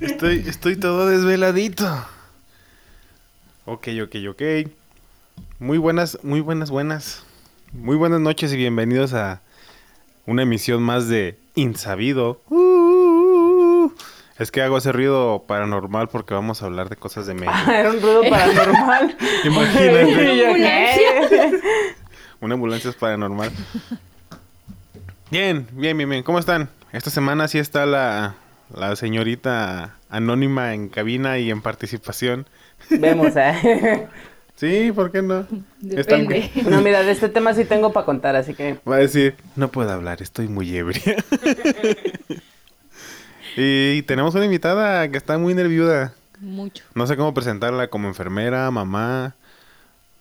Estoy, estoy todo desveladito. Ok, ok, ok. Muy buenas, muy buenas, buenas. Muy buenas noches y bienvenidos a una emisión más de Insabido. Uh, es que hago ese ruido paranormal porque vamos a hablar de cosas de México. Ah, era un ruido paranormal. Imagínate. Una ambulancia es paranormal. Bien, bien, bien, bien. ¿Cómo están? Esta semana sí está la, la señorita anónima en cabina y en participación. Vemos, ¿eh? Sí, ¿por qué no? Están- Depende. No, mira, de este tema sí tengo para contar, así que... Va a decir, no puedo hablar, estoy muy ebria. y tenemos una invitada que está muy nerviuda. Mucho. No sé cómo presentarla como enfermera, mamá,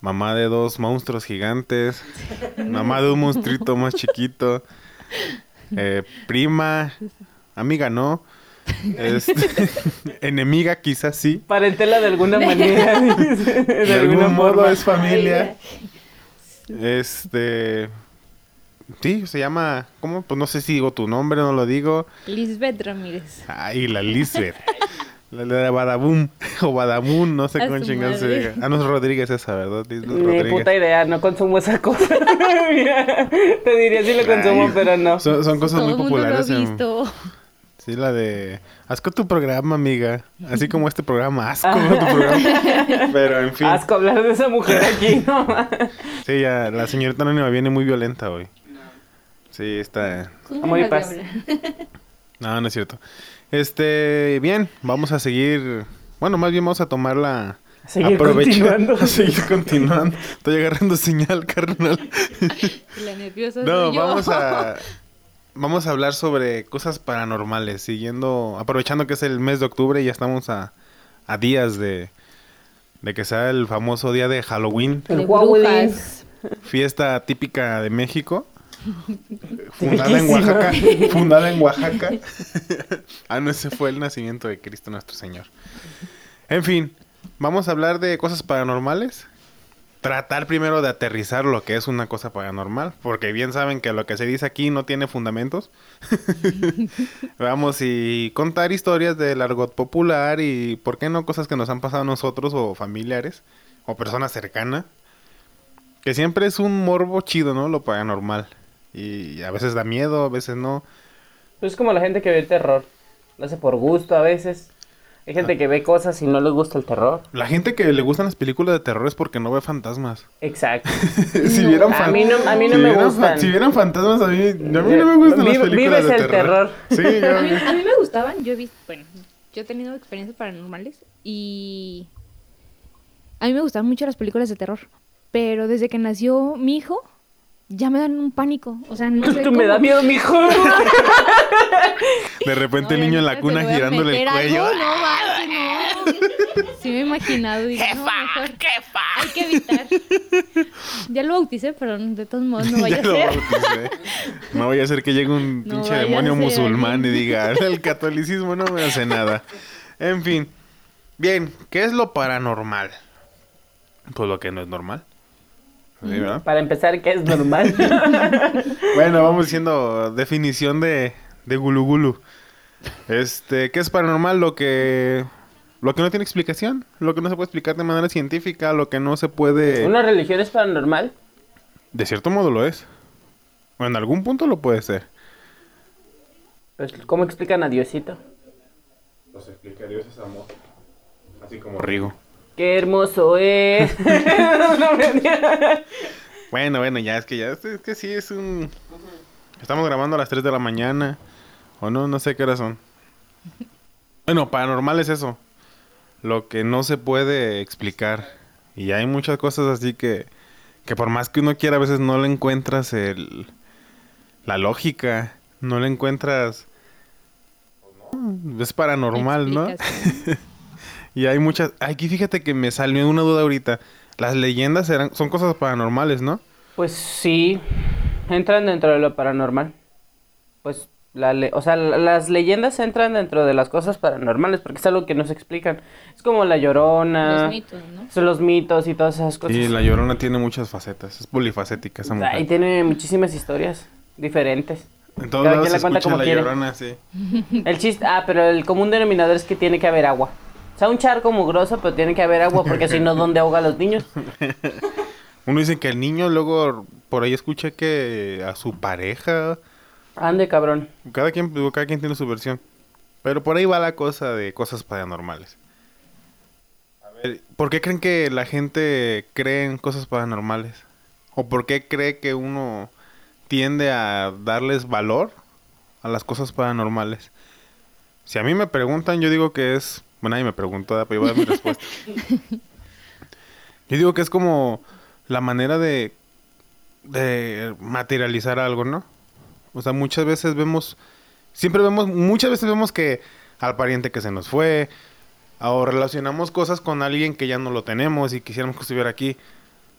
mamá de dos monstruos gigantes, mamá de un monstruito más chiquito, eh, prima, amiga no, este, enemiga quizás sí, Parentela de alguna manera. de, algún modo es familia. Este, sí, se llama, ¿cómo? Pues no sé si digo tu nombre, no lo digo. Lisbeth Ramírez. Ay, la Lisbeth. La de Badabum o Badabun, no sé cómo chingados se diga. Ah, no es Rodríguez esa, ¿verdad? Lisbeth Ni puta idea, no consumo esa cosa. Te diría si lo consumo, Ay, pero no. Son, son cosas Todo muy el mundo lo ha populares. en- visto. Sí, la de... Asco tu programa, amiga. Así como este programa, asco tu programa. Pero, en fin. Asco hablar de esa mujer aquí, ¿no? Sí, ya, la señorita anónima viene muy violenta hoy. Sí, está... Amor y paz. No, no es cierto. Este, bien, vamos a seguir... Bueno, más bien vamos a tomar la... Seguir continuando. a seguir continuando. Estoy agarrando señal, carnal. La nerviosa No, soy yo. vamos a vamos a hablar sobre cosas paranormales, siguiendo, aprovechando que es el mes de octubre y ya estamos a, a días de, de que sea el famoso día de Halloween, El fiesta típica de México. Fundada en. Oaxaca. Fundada en Oaxaca. ah, no, ese fue el nacimiento de Cristo nuestro Señor. En fin, vamos a hablar de cosas paranormales. Tratar primero de aterrizar lo que es una cosa paranormal, porque bien saben que lo que se dice aquí no tiene fundamentos. Vamos y contar historias del argot popular y, ¿por qué no? Cosas que nos han pasado a nosotros o familiares o personas cercanas. Que siempre es un morbo chido, ¿no? Lo paranormal. Y a veces da miedo, a veces no. Es como la gente que ve el terror. Lo hace por gusto a veces. Hay gente que ve cosas y no les gusta el terror. La gente que le gustan las películas de terror es porque no ve fantasmas. Exacto. si vieran A mí no, a mí no si me vieran gustan. Si vieran fantasmas, a mí, a mí no me gustan las películas vives de el terror. Sí, A mí, yo- a mí me gustaban, yo he visto, bueno, yo he tenido experiencias paranormales y a mí me gustaban mucho las películas de terror, pero desde que nació mi hijo ya me dan un pánico, o sea, no sé Tú me da miedo, mijo. de repente No, el niño en la cuna girándole el cuello. algo, no, manches, no. Sí me he imaginado y no, mejor hay que evitar. Ya lo bauticé, pero de todos modos no vaya Ya a lo ser. bauticé. No vaya a ser que llegue un pinche demonio ser musulmán y diga, el catolicismo no me hace nada. En fin. Bien, ¿qué es lo paranormal? Pues lo que no es normal. Para empezar, que es normal. Bueno, vamos diciendo definición de, de gulu gulu. Este, ¿qué es paranormal? Lo que lo que no tiene explicación, lo que no se puede explicar de manera científica, lo que no se puede ¿Una religión es paranormal? de cierto modo lo es. O en algún punto lo puede ser. Pues, ¿Cómo explican a Diosito? Los explica Dios es amor. Así como Rigo. Qué hermoso es. Bueno, bueno, ya es que ya es, que sí es un Estamos grabando a las 3 de la mañana o no, no sé qué hora son. Bueno, paranormal es eso. Lo que no se puede explicar. Y hay muchas cosas así que que por más que uno quiera a veces no le encuentras el la lógica, no le encuentras es paranormal, ¿no? Y hay muchas. Aquí fíjate que me salió una duda ahorita. Las leyendas eran, son cosas paranormales, ¿no? Pues sí, entran dentro de lo paranormal. Pues La le- o sea, la- las leyendas entran dentro de las cosas paranormales porque es algo que nos explican. Es como la llorona, Los mitos, ¿no? son los mitos y todas esas cosas. Y la llorona tiene muchas facetas. Es polifacética esa mujer. Ahí tiene muchísimas historias diferentes. En todos cada lados quien se la cuenta escucha como la quiere. llorona, sí. El chiste, ah, pero el común denominador es que tiene que haber agua. O sea, un charco mugroso, pero tiene que haber agua porque si no, ¿dónde ahoga a los niños? Uno dice que el niño luego por ahí escucha que a su pareja, Ande, cabrón. cada quien, cada quien tiene su versión. Pero por ahí va la cosa de cosas paranormales. A ver, ¿por qué creen que la gente cree en cosas paranormales? ¿O por qué cree que uno tiende a darles valor a las cosas paranormales? Si a mí me preguntan, yo digo que es... Nadie me preguntó, pero yo voy a dar mi respuesta. Yo digo que es como la manera de, de materializar algo, ¿no? O sea, muchas veces vemos, siempre vemos, muchas veces vemos que al pariente que se nos fue, o relacionamos cosas con alguien que ya no lo tenemos y quisiéramos que estuviera aquí.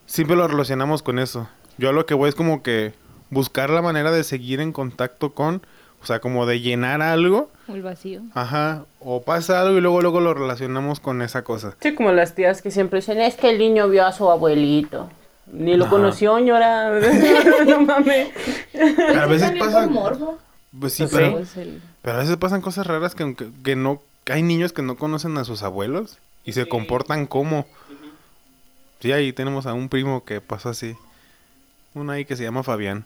Siempre lo relacionamos con eso. Yo a lo que voy es como que buscar la manera de seguir en contacto con, o sea, como de llenar algo, El vacío. ajá, o pasa algo y luego luego lo relacionamos con esa cosa. Sí, como las tías que siempre dicen, es que el niño vio a su abuelito. Ni lo Ajá. conoció, ñora. no mames. Pero a veces pasa, pues sí, Pues pero, Pues el- pero a veces pasan cosas raras que, aunque- que no, que hay niños que no conocen a sus abuelos y se comportan como. Sí, ahí tenemos a un primo que pasó así. Uno ahí que se llama Fabián.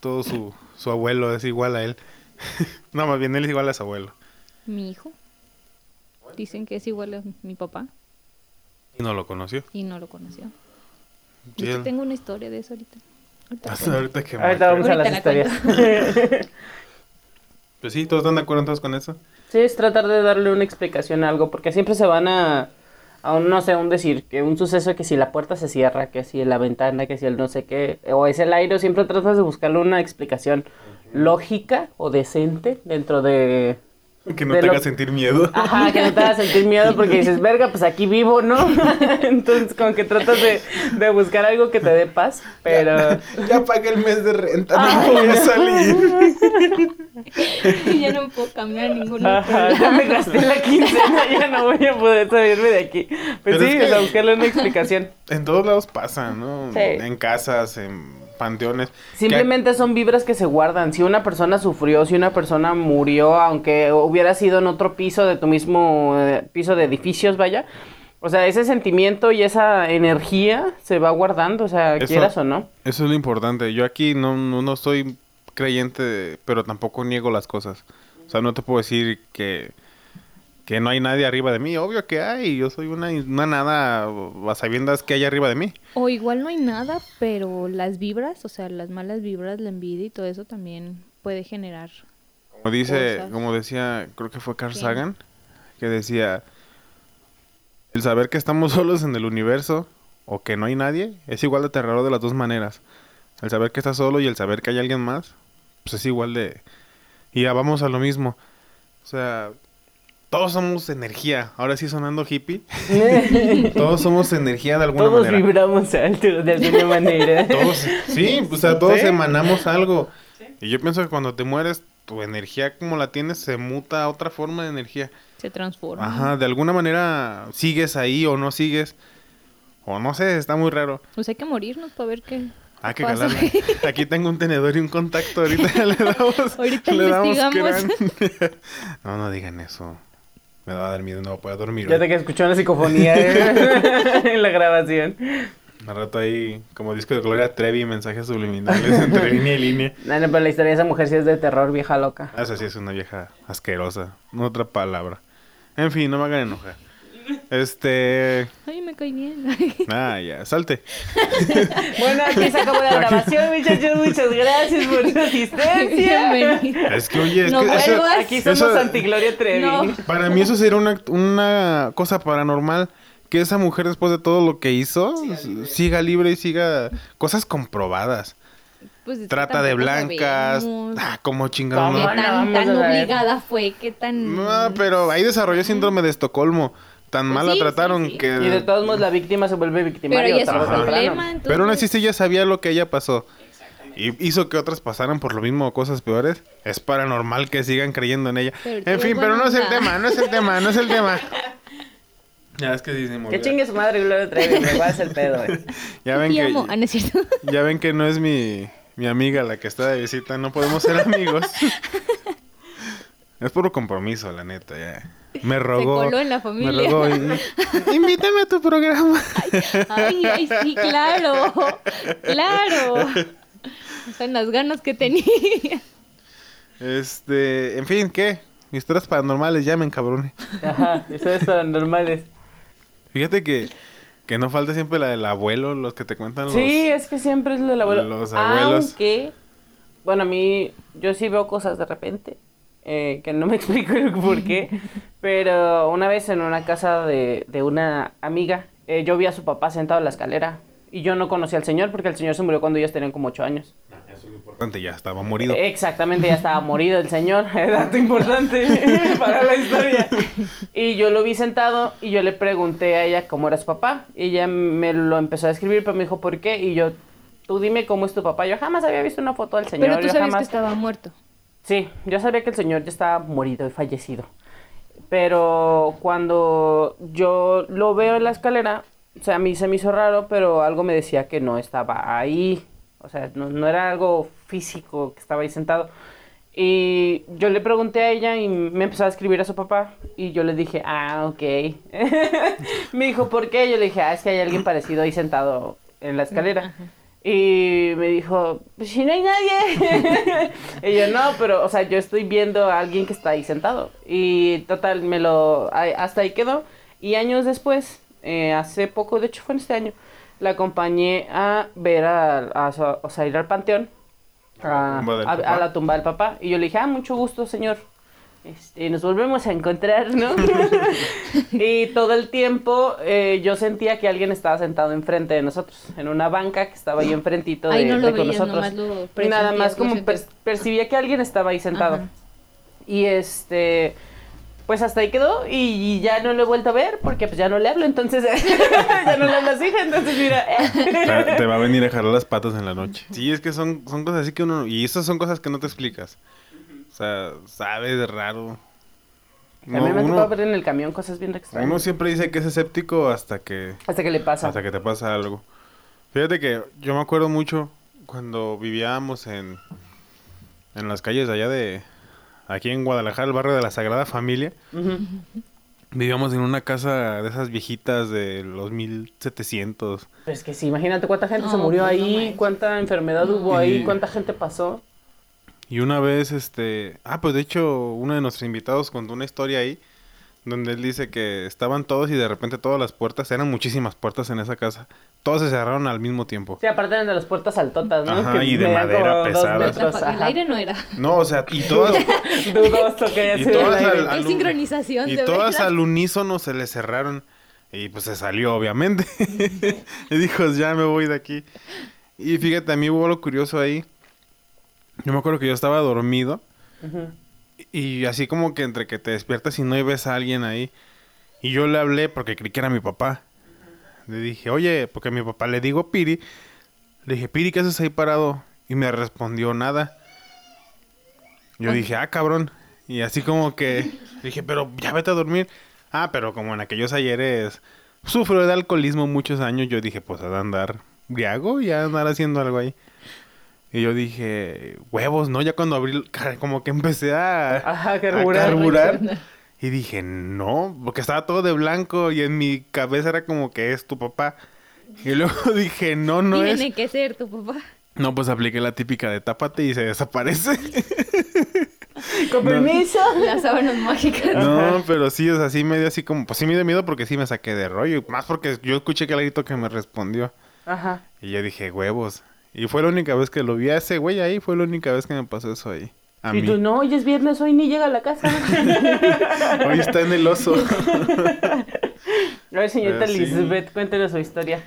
Todo su, su abuelo es igual a él. no, más bien él es igual a su abuelo. Mi hijo. Dicen que es igual a mi papá Y no lo conoció. y no lo conoció. Sí, hecho, él- tengo una historia de eso ahorita. Ahorita Hasta que Ahorita vamos a Ahorita las la historias. Pues sí, todos están de acuerdo entonces con eso. Sí, es tratar de darle una explicación a algo, porque siempre se van a, a un, no sé, un decir, que un suceso que si la puerta se cierra, que si la ventana, que si el no sé qué, o es el aire, siempre tratas de buscarle una explicación lógica o decente dentro de... Que no de te lo- haga sentir miedo. Ajá, que no te hagas sentir miedo porque dices, verga, pues aquí vivo, ¿no? Entonces, como que tratas de, de buscar algo que te dé paz, pero... ya pagué el mes de renta, Ay, no voy a salir. ya no puedo cambiar a ningún otro Ajá, ya me gasté la quincena, ya no voy a poder salirme de aquí. Pues Pero sí, es que- o sea, buscarle una explicación. En todos lados pasa, ¿no? Sí. En casas, en panteones. Simplemente son vibras que se guardan. Si una persona sufrió, si una persona murió, aunque hubiera sido en otro piso de tu mismo eh, piso de edificios, vaya. O sea, ese sentimiento y esa energía se va guardando, o sea, Eso- quieras o no. Eso es lo importante. Yo aquí no, no, no soy creyente, pero tampoco niego las cosas. O sea, no te puedo decir que, que no hay nadie arriba de mí. Obvio que hay. Yo soy una, una nada a sabiendas que hay arriba de mí. O igual no hay nada, pero las vibras, o sea, las malas vibras, la envidia y todo eso también puede generar. Como dice, Cosas. como decía, creo que fue Carl. Sagan, que decía, el saber que estamos solos en el universo o que no hay nadie es igual de aterrador de las dos maneras. El saber que estás solo y el saber que hay alguien más, pues es igual de... Y ya vamos a lo mismo. O sea, todos somos energía. Ahora sí sonando hippie. todos somos energía de alguna Todos manera. vibramos alto de alguna manera. Todos, sí, o sea, todos Sí. emanamos algo. Y yo pienso que cuando te mueres, tu energía como la tienes se muta a otra forma de energía. Se transforma. Ajá, de alguna manera sigues ahí o no sigues. O no sé, está muy raro. Pues hay que morirnos para ver qué. Hay que pasa. Aquí tengo un tenedor y un contacto. Ahorita le damos. Ahorita le damos no, no digan eso. Me va a dar miedo, no voy a dormir. Ya te que escuchó una psicofonía eh, en la grabación. Al rato ahí, como disco de Gloria Trevi, mensajes subliminales entre línea y línea. No, no, pero la historia de esa mujer sí es de terror, vieja loca. Ah, Esa sí es una vieja asquerosa. No otra palabra. En fin, no me hagan enojar. Este. Ay, me cae bien. Ah, ya, salte. Bueno, aquí se acabó la grabación, muchachos. Muchas gracias por su asistencia. Bienvenido. Es que, oye, es No que. eso-. Aquí somos Eso- Antigloria Trevi. No. para mí, eso sería una, una cosa paranormal. Que esa mujer, después de todo lo que hizo, siga libre y siga cosas comprobadas. Pues es que Trata de blancas. Ah, como chingado, ¿Cómo ¿no? Tan, tan obligada fue? ¿Qué tan...? No, pero ahí desarrolló síndrome de Estocolmo. Tan Pues mal la sí, trataron sí, sí. que. Y de todos modos la víctima se vuelve victimario. Pero ya es un problema, entonces... Pero aún así sí ya sabía lo que ella pasó. y hizo que otras pasaran por lo mismo o cosas peores, es paranormal que sigan creyendo en ella. Pero en fin, pero no es el tema, no es el tema, no es el tema. Ya es que sí se me Que chingue su madre Gloria Trevi, me va a hacer pedo, güey. Ya ven que. Ah, no es cierto. ya ven que no es mi, mi amiga la que está de visita, no podemos ser amigos. es puro compromiso, la neta, ya. Me rogó. coló en la Me familia. rogó y- invítame a tu programa. Ay, ay, sí, claro. Claro. Son las ganas que tenía. Este, en fin, ¿qué? Historias paranormales, llamen, cabrón. Ajá, historias paranormales. Fíjate que, que no falta siempre la del abuelo, los que te cuentan los... Sí, es que siempre es lo del abuelo. los abuelos. Aunque, bueno, a mí, yo sí veo cosas de repente, eh, que no me explico el por qué, pero una vez en una casa de, de una amiga, eh, yo vi a su papá sentado en la escalera y yo no conocía al señor porque el señor se murió cuando ellos tenían como ocho años. Eso es lo importante, ya estaba morido. Exactamente, ya estaba morido el señor, dato importante para la historia. Y yo lo vi sentado y yo le pregunté a ella cómo era su papá. Y ella me lo empezó a describir, pero me dijo, ¿por qué? Y yo, tú dime cómo es tu papá. Yo jamás había visto una foto del señor. Pero tú yo sabes jamás... que estaba muerto. Sí, yo sabía que el señor ya estaba morido y fallecido. Pero cuando yo lo veo en la escalera, o sea, a mí se me hizo raro, pero algo me decía que no estaba ahí. O sea, no, era algo físico que estaba ahí sentado. Y yo le pregunté a ella y me empezó a escribir a su papá. Y yo le dije, ah, ok. me dijo, ¿por qué? Yo le dije, ah, es que hay alguien parecido ahí sentado en la escalera. Y me dijo, pues si no hay nadie. y yo, no, pero, o sea, yo estoy viendo a alguien que está ahí sentado. Y total, me lo, hasta ahí quedó. Y años después, eh, hace poco, de hecho fue en este año, la acompañé a ver, a, a su- o sea, ir al panteón. A, a- a la tumba del papá. Y yo le dije, ah, mucho gusto, señor. Este, nos volvemos a encontrar, ¿no? y todo el tiempo eh, yo sentía que alguien estaba sentado enfrente de nosotros, en una banca que estaba ahí enfrentito de, Ahí no lo de con veías, nosotros. nomás lo Nada más como per- percibía que alguien estaba ahí sentado. Ajá. Y este, pues hasta ahí quedó y, y ya no lo he vuelto a ver porque pues ya no le hablo, entonces ya no le hablo así, entonces mira. Te, te va a venir a jalar las patas en la noche. Sí, es que son, son cosas así que uno... Y esas son cosas que no te explicas. O sea, sabes, es raro. a mí me ha tocado ver en el camión cosas bien extrañas. uno siempre dice que es escéptico hasta que... Hasta que le pasa. Hasta que te pasa algo. Fíjate que yo me acuerdo mucho cuando vivíamos en, en las calles de allá de... Aquí en Guadalajara, el barrio de la Sagrada Familia. Vivíamos en una casa de esas viejitas de los 1700. Pues que sí, imagínate cuánta gente se No, murió no ahí, cuánta enfermedad hubo ahí, cuánta gente pasó. Y una vez, este... Ah, pues de hecho, uno de nuestros invitados contó una historia ahí. Donde él dice que estaban todos y de repente todas las puertas, eran muchísimas puertas en esa casa. Todas se cerraron al mismo tiempo. Sí, aparte eran de las puertas altotas, ¿no? Ajá, Que y de madera metros, El aire no era. No, o sea, y todas... Dudoso que haya Y sido el todas aire. al- sincronización, Y de todas verdad. al unísono se le cerraron. Y pues se salió, obviamente. y dijo, ya me voy de aquí. Y fíjate, a mí hubo algo curioso ahí. Yo me acuerdo que yo estaba dormido. Y así como que entre que te despiertas y no y ves a alguien ahí. Y yo le hablé porque creí que era mi papá. Le dije, oye, porque a mi papá le digo Piri. Le dije, Piri, ¿qué haces ahí parado? Y me respondió nada. Yo dije, ah, cabrón. Y así como que dije, pero ya vete a dormir. Ah, pero como en aquellos ayeres sufro de alcoholismo muchos años, yo dije, pues a de andar briago y a andar haciendo algo ahí. Y yo dije, huevos, ¿no? Ya cuando abrí, como que empecé a, Ajá, a carburar. Y dije, no, porque estaba todo de blanco y en mi cabeza era como que es tu papá. Y luego dije, no, no es. Tiene que ser tu papá. No, pues apliqué la típica de tápate y se desaparece. Con permiso. Las sábanas mágicas. no, pero sí, o sea, sí me dio así como, pues sí me dio miedo porque sí me saqué de rollo. y Más porque yo escuché que el grito que me respondió. Ajá. Y yo dije, huevos. Y fue la única vez que lo vi a ese güey ahí, fue la única vez que me pasó eso ahí. A y mí. tú, no, hoy es viernes, hoy ni llega a la casa. Hoy está en el oso. A ver, señorita sí. Elizabeth, cuéntenos su historia.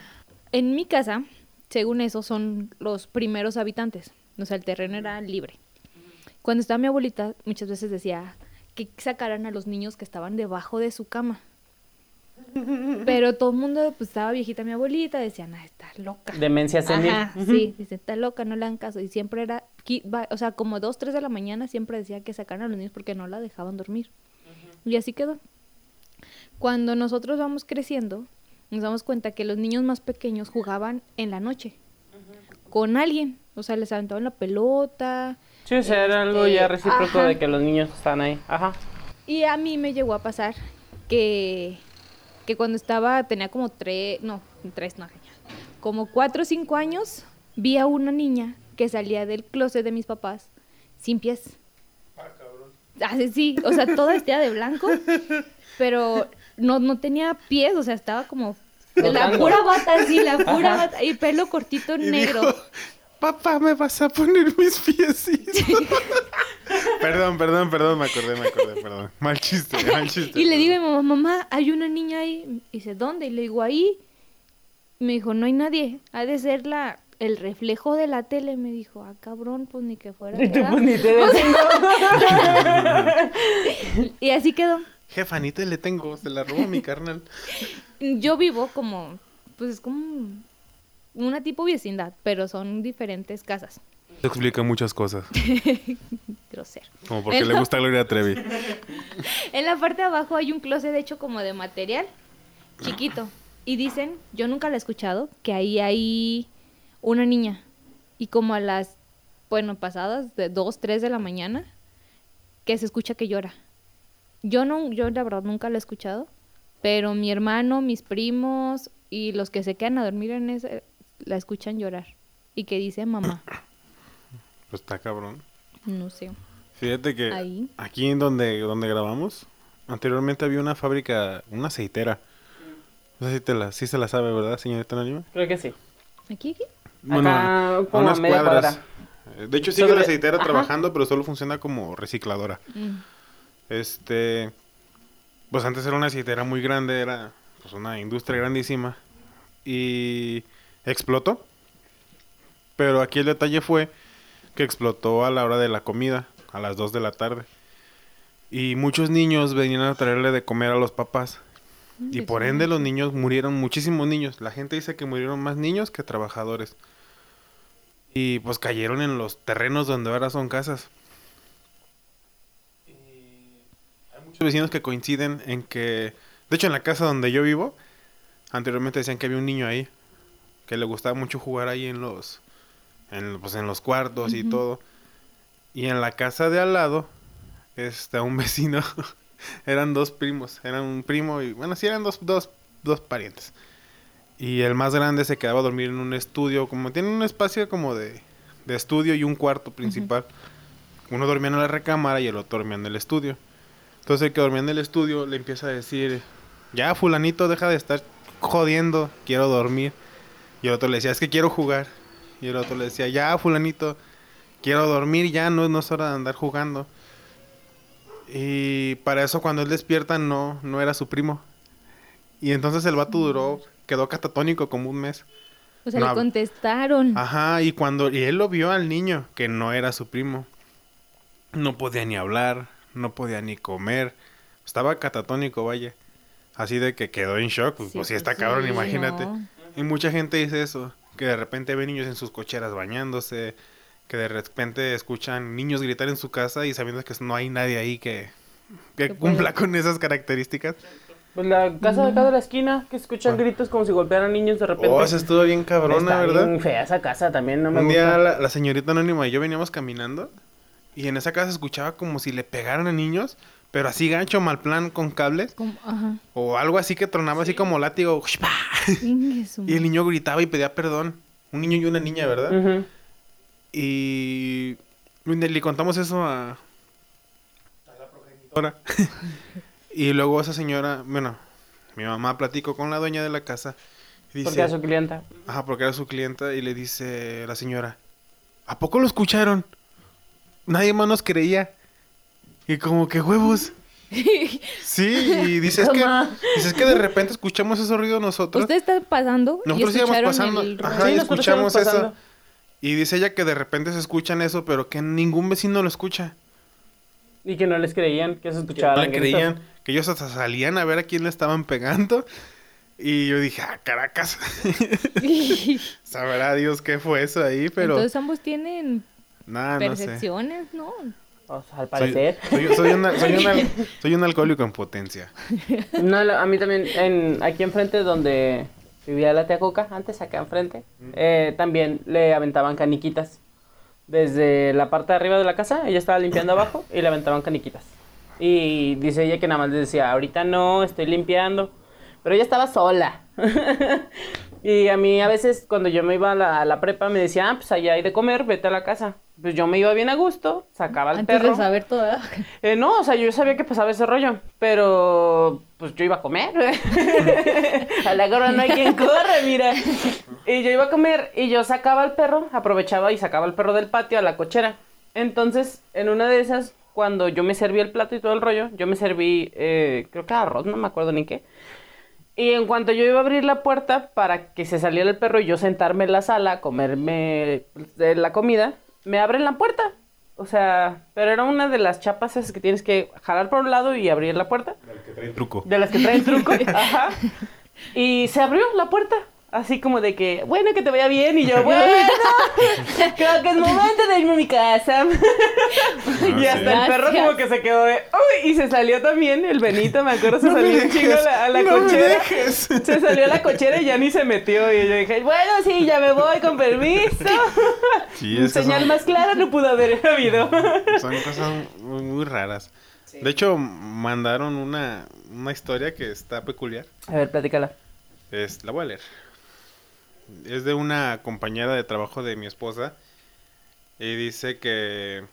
En mi casa, según eso, son los primeros habitantes. O sea, el terreno era libre. Cuando estaba mi abuelita, muchas veces decía que sacaran a los niños que estaban debajo de su cama. Pero todo el mundo, pues estaba viejita mi abuelita, decían, ah, está loca. Demencia senil. Ajá, sí, dice, está loca, no le dan caso. Y siempre era, o sea, como dos, tres de la mañana siempre decía que sacaran a los niños porque no la dejaban dormir. Y así quedó. Cuando nosotros vamos creciendo, nos damos cuenta que los niños más pequeños jugaban en la noche con alguien. O sea, les aventaban la pelota. Sí, o sea, era algo Este, ya recíproco ajá. de que los niños están ahí. Ajá. Y a mí me llegó a pasar que, que cuando estaba, tenía como tres, no, tres no, como cuatro o cinco años, vi a una niña que salía del closet de mis papás sin pies. Ah, sí, sí, o sea, toda vestida de blanco, pero no, no tenía pies, o sea, estaba como la pura bata, sí, la pura Ajá. bata, y pelo cortito Y negro. dijo, papá, ¿me vas a poner mis piecitos? perdón, perdón, perdón, me acordé, me acordé, perdón. Mal chiste, mal chiste. Y le digo a mi mamá, mamá, hay una niña ahí. Y dice, ¿dónde? Y le digo, ahí. Me dijo, no hay nadie. Ha de ser la, el reflejo de la tele. Me dijo, ah, cabrón, pues ni que fuera. Y tú ¿verdad?". pues ni te. Y así quedó. Jefa, ni te le tengo, se la robó mi carnal. Yo vivo como, pues es como una tipo vecindad, pero son diferentes casas. Eso explica muchas cosas, Grosero. como porque En le la- gusta Gloria Trevi. En la parte de abajo hay un closet hecho como de material chiquito. Y dicen, yo nunca lo he escuchado, que ahí hay una niña. Y como a las, bueno, pasadas de 2, 3 de la mañana, que se escucha que llora. Yo no, yo la verdad nunca lo he escuchado, pero mi hermano, mis primos y los que se quedan a dormir en ese, la escuchan llorar. Y que dice mamá, Pues está cabrón. no sé. Fíjate que Ahí. aquí en donde, donde grabamos, anteriormente había una fábrica, una aceitera. No sé si, te la, sí se la sabe, ¿verdad, señorita Anónima? Creo que sí. ¿Aquí, aquí? Acá, a como a media cuadra. Eh, De hecho, sigue Sobre- la aceitera Ajá. trabajando, pero solo funciona como recicladora. Mm. Este, pues antes era una aceitera muy grande, era pues una industria grandísima y explotó. Pero aquí el detalle fue que explotó a la hora de la comida, a las 2 de la tarde. Y muchos niños venían a traerle de comer a los papás. Y por ende los niños murieron, muchísimos niños. La gente dice que murieron más niños que trabajadores. Y pues cayeron en los terrenos donde ahora son casas. Hay muchos vecinos que coinciden en que, de hecho en la casa donde yo vivo, anteriormente decían que había un niño ahí, que le gustaba mucho jugar ahí en los, en, pues, en los cuartos y todo. Y en la casa de al lado, este, un vecino, eran dos primos, eran un primo y, bueno, sí eran dos, dos, dos parientes. Y el más grande se quedaba a dormir en un estudio, como tiene un espacio como de, de estudio y un cuarto principal. Uno dormía en la recámara y el otro dormía en el estudio. Entonces el que dormía en el estudio le empieza a decir, ya fulanito, deja de estar jodiendo, quiero dormir. Y el otro le decía, es que quiero jugar. Y el otro le decía, ya fulanito, quiero dormir, ya no, no es hora de andar jugando. Y para eso cuando él despierta no, no era su primo. Y entonces el vato duró, quedó catatónico como un mes. O sea, No, le contestaron. Ajá, y cuando y él lo vio al niño, que no era su primo. No podía ni hablar, no podía ni comer. Estaba catatónico, vaya. Así de que quedó en shock. Pues, Sí, pues, pues está cabrón, sí, imagínate. no. Y mucha gente dice eso, que de repente ve niños en sus cocheras bañándose, que de repente escuchan niños gritar en su casa y sabiendo que no hay nadie ahí que, que cumpla con esas características. Pues la casa de acá de la esquina, que escuchan gritos como si golpearan niños de repente. Oh, esa estuvo bien cabrona, ¿verdad? bien fea esa casa también, no me Un gusta. día la, la señorita anónima y yo veníamos caminando y en esa casa escuchaba como si le pegaran a niños, pero así gancho, mal plan, con cables, Como- ajá. o algo así que tronaba así como látigo. Y el niño gritaba y pedía perdón. Un niño y una niña, ¿verdad? Y le contamos eso a, a la progenitora. y luego esa señora, bueno, mi mamá platicó con la dueña de la casa. Y dice, Porque a su clienta. Ajá, porque era su clienta y le dice la señora, ¿a poco lo escucharon? Nadie más nos creía. Y como que huevos. Sí, y dice es que, Mamá. dice, es que de repente escuchamos ese ruido nosotros. Usted está pasando Nosotros íbamos pasando, el ajá, y escuchamos eso. Y dice ella que de repente se escuchan eso, pero que ningún vecino lo escucha. Y que no les creían que se escuchaba. no le creían, que ellos hasta salían a ver a quién le estaban pegando. Y yo dije, ah, Caracas. Sabrá Dios qué fue eso ahí, pero Entonces ambos tienen nada, no sé. percepciones, ¿no? O sea, al parecer. soy, soy una- soy un al- soy un alcohólico en potencia. No, a mí también, en, aquí enfrente donde vivía la tía Cuca, antes acá enfrente, eh, también le aventaban caniquitas. Desde la parte de arriba de la casa, ella estaba limpiando abajo y le aventaban caniquitas. Y dice ella que nada más le decía, ahorita no, estoy limpiando. Pero ella estaba sola. y a mí a veces cuando yo me iba a la, a la prepa me decía, ah, pues allá hay de comer, vete a la casa. Pues yo me iba bien a gusto, sacaba al Antes perro. de saber toda. Eh, no, o sea, yo sabía que pasaba ese rollo, pero pues yo iba a comer. a la gorra no hay quien corre, mira. Y yo iba a comer y yo sacaba al perro, aprovechaba y sacaba al perro del patio a la cochera. Entonces, en una de esas, cuando yo me serví el plato y todo el rollo, yo me serví, eh, creo que arroz, no me acuerdo ni qué. Y en cuanto yo iba a abrir la puerta para que se saliera el perro y yo sentarme en la sala a comerme eh, la comida, me abren la puerta. O sea, pero era una de las chapas esas que tienes que jalar por un lado y abrir la puerta. Truco. De las que traen truco. Ajá. Y se abrió la puerta. Así como de que, bueno, que te vaya bien. Y yo, bueno, creo que es momento de irme a mi casa. y hasta el perro como que se quedó de, uy, y se salió también el Benito, me acuerdo, se salió un chingo a la, no cochera. Se salió a la cochera y ya ni se metió. Y yo dije, bueno, sí, ya me voy, con permiso. Sí, señal son- más clara no pudo haber habido. Son cosas muy, muy raras. De hecho, mandaron una, una historia que está peculiar. A ver, platícala. Es, la voy a leer. Es de una compañera de trabajo de mi esposa. Y dice que,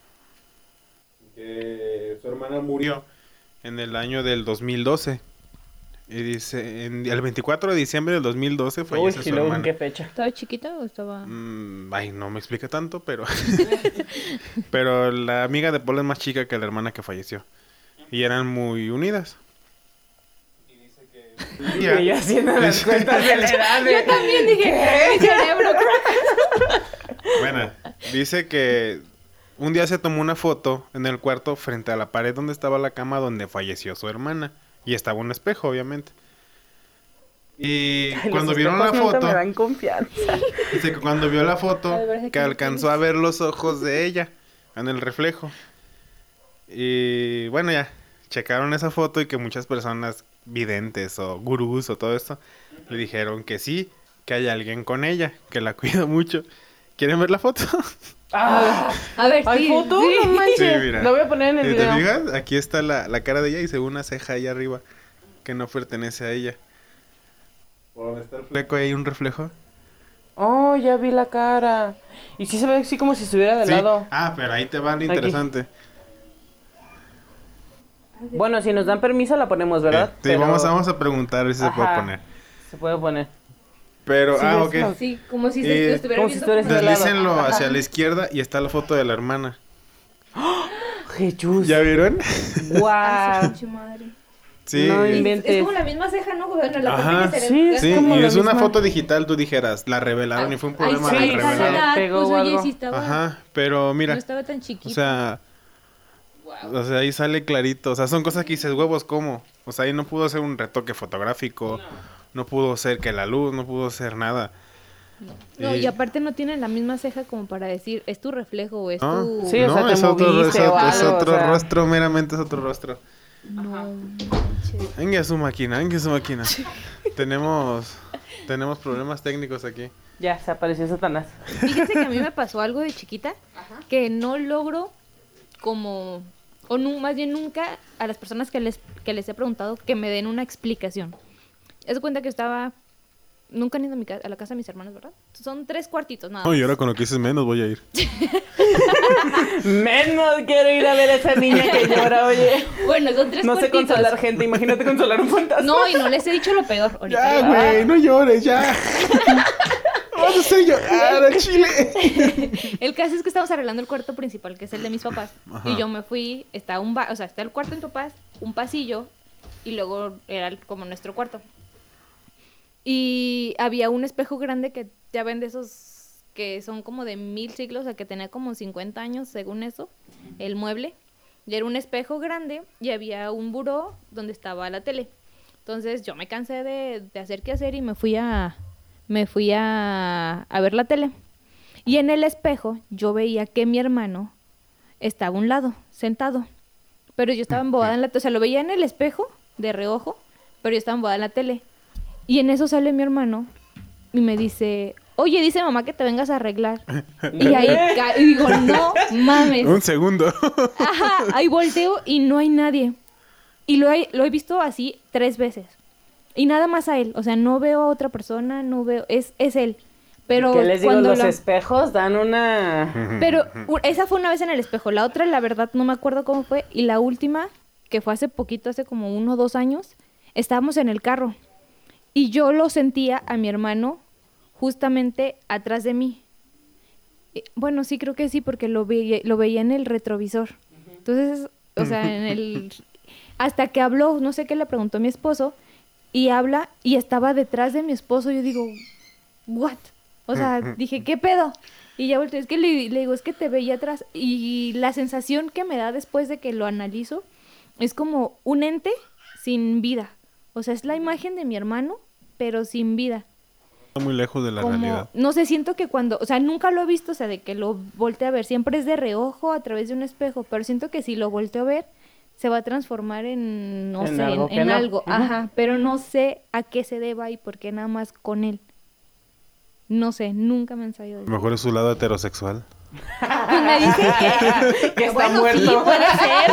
que su hermana murió en el año del 2012. Y dice, en, el 24 de diciembre del 2012 Uy, fallece y su luego en hermana. qué fecha. ¿Estaba chiquita o estaba.? Mm, ay, no me explica tanto, pero. pero la amiga de Paul es más chica que la hermana que falleció. Y eran muy unidas. Y dice que. Y ya haciendo las cuentas de la edad. de- Yo también dije, mi cerebro. Bueno, dice que un día se tomó una foto en el cuarto frente a la pared donde estaba la cama donde falleció su hermana. Y estaba un espejo, obviamente. Y Ay, cuando vieron la foto, me dan confianza. dice que cuando vio la foto, que alcanzó a ver los ojos de ella en el reflejo. Y bueno, ya, checaron esa foto y que muchas personas videntes o gurús o todo esto le dijeron que sí, que hay alguien con ella, que la cuida mucho. ¿Quieren ver la foto? Ah, A ver, ¿Hay sí, foto? sí. No manches. Sí, mira. Lo voy a poner en el te video. fijas, aquí está la, la cara de ella y se ve una ceja ahí arriba que no pertenece a ella. ¿Por dónde está el fleco ahí hay un reflejo? Oh, ya vi la cara. Y sí se ve así como si estuviera de Sí. lado. Ah, pero ahí te va lo Aquí. Bueno, si nos dan permiso la ponemos, ¿verdad? Sí, Pero vamos, vamos a preguntar si se puede Ajá. poner. Se puede poner. Pero, Sí, ah, ok. Sí, como si Eh, se estuviera como si. Deslícenlo Ajá. hacia la izquierda y está la foto de la hermana. Jesús. ¿Ya vieron? Guau. madre. Sí. No Es- inventes. Es como la misma ceja, ¿no? Bueno, la Ajá. parte que se Sí, le- es Sí, como y la es una misma. foto digital, tú dijeras, la revelaron y fue un Ay, problema sí, del sí, revelado. sí. pegó pues o oye, sí estaba, Ajá, pero mira, no estaba tan chiquito. o sea, o sea, ahí sale clarito, o sea, son cosas que dices, huevos, ¿cómo? O sea, ahí no pudo ser un retoque fotográfico, no pudo ser que la luz, no pudo ser nada. no, y- y aparte no tiene la misma ceja como para decir, es tu reflejo o es ¿No? tu... Sí, o no, sea, te es otro, es otro, es o otro sea. rostro, meramente es otro rostro. No. Venga su máquina, venga su máquina. tenemos, tenemos problemas técnicos aquí. Ya, se apareció Satanás. Fíjense que a mí me pasó algo de chiquita que no logro como, o nu- más bien nunca a las personas que les, que les he preguntado que me den una explicación. Es cuenta que estaba, nunca han ido a, mi ca- a la casa de mis hermanos, ¿verdad? Son tres cuartitos, nada. No, y ahora con lo que dices menos voy a ir. Menos quiero ir a ver a esa niña que llora, oye. Bueno, son tres No sé cuartitos. consolar gente, imagínate consolar un fantasma. No, y no les he dicho lo peor. ahorita. Ya, güey, no llores, ya. A hacer llorar a Chile. El caso es que estamos arreglando el cuarto principal, que es el de mis papás. Ajá. Y yo me fui, está un ba- o sea, está el cuarto de mis papás, un pasillo, y luego era como nuestro cuarto. Y había un espejo grande que ya ven de esos que son como de mil siglos, o sea, que tenía como 50 años, según eso, el mueble. Y era un espejo grande y había un buró donde estaba la tele. Entonces yo me cansé de, de hacer qué hacer y me fui a me fui a, a ver la tele. Y en el espejo yo veía que mi hermano estaba a un lado, sentado. Pero yo estaba embobada en la tele, o sea, lo veía en el espejo de reojo, pero yo estaba embobada en la tele. Y en eso sale mi hermano y me dice, oye, dice mamá que te vengas a arreglar. Y ahí ca- y digo, no mames. Un segundo. Ajá, ahí volteo y no hay nadie. Y lo he, lo he visto así tres veces. Y nada más a él. O sea, no veo a otra persona, no veo. Es, es él. Pero ¿Qué les digo? cuando Los lo- espejos dan una... Pero esa fue una vez en el espejo. La otra, la verdad, no me acuerdo cómo fue. Y la última, que fue hace poquito, hace como uno o dos años, estábamos en el carro. Y yo lo sentía a mi hermano justamente atrás de mí. Eh, Bueno, sí, creo que sí, porque lo veía, lo veía en el retrovisor. Entonces, o sea, en el... Hasta que habló, no sé qué le preguntó mi esposo, y habla, y estaba detrás de mi esposo. Yo digo, ¿what? O sea, dije, ¿qué pedo? Y ya volteé, es que le, le digo, es que te veía atrás. Y la sensación que me da después de que lo analizo es como un ente sin vida. O sea, es la imagen de mi hermano, pero sin vida. Está muy lejos de la Como, realidad. no sé, siento que cuando, o sea, nunca lo he visto, o sea, de que lo voltee a ver, siempre es de reojo a través de un espejo, pero siento que si lo volteo a ver, se va a transformar en, no En sé, algo en, que en no. algo, ajá, pero no sé a qué se deba y por qué nada más con él. No sé, nunca me han sabido de mejor es su lado heterosexual. Pues me dicen que, Que está bueno, muerto. sí, puede ser.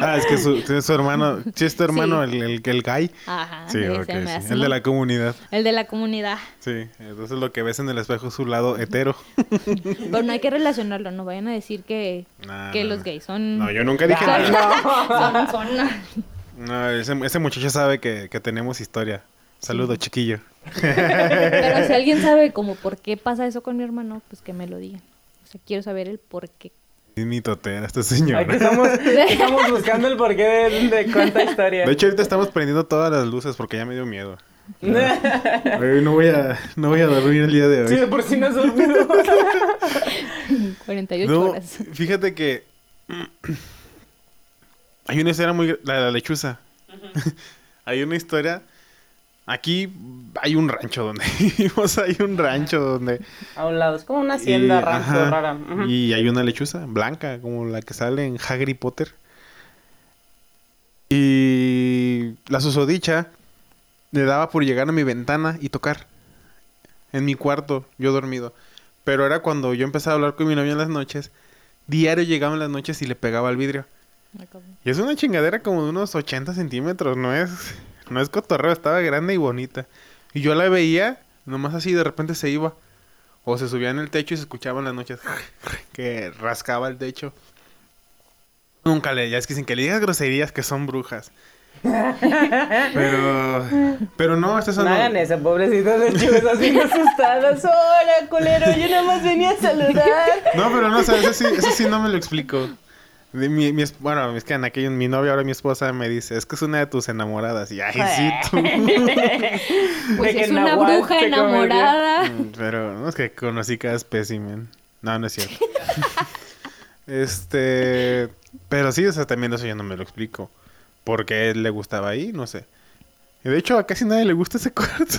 Ah, es que su, su hermano. Sí, es tu hermano, Sí. el, el, el gay. Ajá, Sí, ese ok, me sí. El de la comunidad. El de la comunidad. Sí, entonces lo que ves en el espejo es su lado hetero. Pero no hay que relacionarlo, no vayan a decir que, Nah, que no. los gays son... No, yo nunca dije nada. no. son, son- No, ese, ese muchacho sabe que, que tenemos historia. Saludo, chiquillo. Pero si alguien sabe como por qué pasa eso con mi hermano, pues que me lo digan. O sea, quiero saber el por qué. Ni totera esta señora. Aquí estamos, estamos buscando el porqué de, de cuánta historia. De hecho, ahorita estamos prendiendo todas las luces porque ya me dio miedo. Hoy no voy a, no voy a dormir el día de hoy. Sí, de por sí no has dormido. 48 No, horas. fíjate que hay una historia muy... La de la lechuza. hay una historia... Aquí hay un rancho donde vivimos, hay un rancho donde... A un lado, es como una hacienda y- rancho ajá, rara. Y hay una lechuza blanca, como la que sale en Harry Potter. Y la susodicha le daba por llegar a mi ventana y tocar. En mi cuarto, yo dormido. Pero era cuando yo empezaba a hablar con mi novia en las noches. Diario llegaba en las noches y le pegaba al vidrio. Y es una chingadera como de unos 80 centímetros, no es, no es cotorreo, estaba grande y bonita. Y yo la veía, nomás así de repente se iba. O se subía en el techo y se escuchaba en las noches que rascaba el techo. Nunca le, ya es que sin que le digas groserías que son brujas. Pero, pero no, estas son... No hagan eso, pobrecitos los chivos así asustados. Hola, culero, yo nada más venía a saludar. No, pero no, o sea, eso sí, eso sí no me lo explico. De mi, mi es- bueno, es que en aquello, mi novia, ahora mi esposa, me dice, es que es una de tus enamoradas. Y, ay, sí, tú. Pues es una bruja enamorada. Mm, Pero no es que conocí cada espécimen. No, no es cierto. este, pero sí, o sea, también eso yo no me lo explico. ¿Por qué él le gustaba ahí? No sé. Y de hecho, a casi nadie le gusta ese cuarto.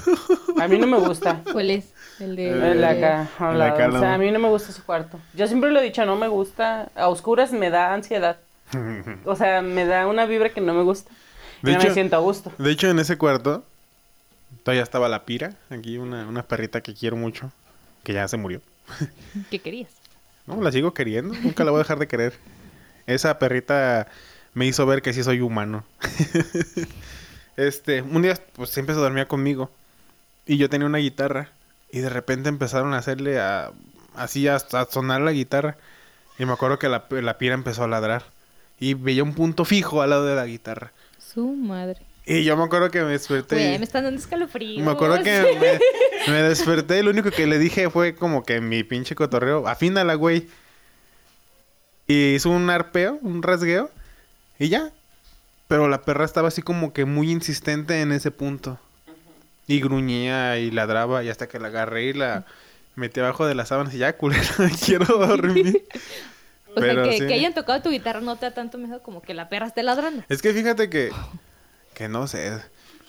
A mí no me gusta. ¿Cuál es? El de... Eh, El de acá, el acá, O sea, a mí no me gusta su cuarto. Yo siempre lo he dicho, no me gusta. A oscuras me da ansiedad. O sea, me da una vibra que no me gusta. Y De no me siento a gusto. De hecho, en ese cuarto, todavía estaba la pira. Aquí una, una perrita que quiero mucho. Que ya se murió. ¿Qué querías? No, la sigo queriendo. Nunca la voy a dejar de querer. Esa perrita me hizo ver que sí soy humano. este, un día, pues siempre se dormía conmigo. Y yo tenía una guitarra. Y de repente empezaron a hacerle a, así a, a sonar la guitarra. Y me acuerdo que la, la pira empezó a ladrar. Y veía un punto fijo al lado de la guitarra. Su madre. Y yo me acuerdo que me desperté. Güey, me están dando escalofríos. me acuerdo que me, me desperté y lo único que le dije fue como que mi pinche cotorreo, afínala, güey. Y hizo un arpeo, un rasgueo, y ya. Pero la perra estaba así como que muy insistente en ese punto. Y gruñía y ladraba y hasta que la agarré y la metí abajo de las sábanas y ya, culera, quiero dormir. O sea, que, sí. que hayan tocado tu guitarra no te da tanto miedo como que la perra esté ladrando. Es que fíjate que que no sé.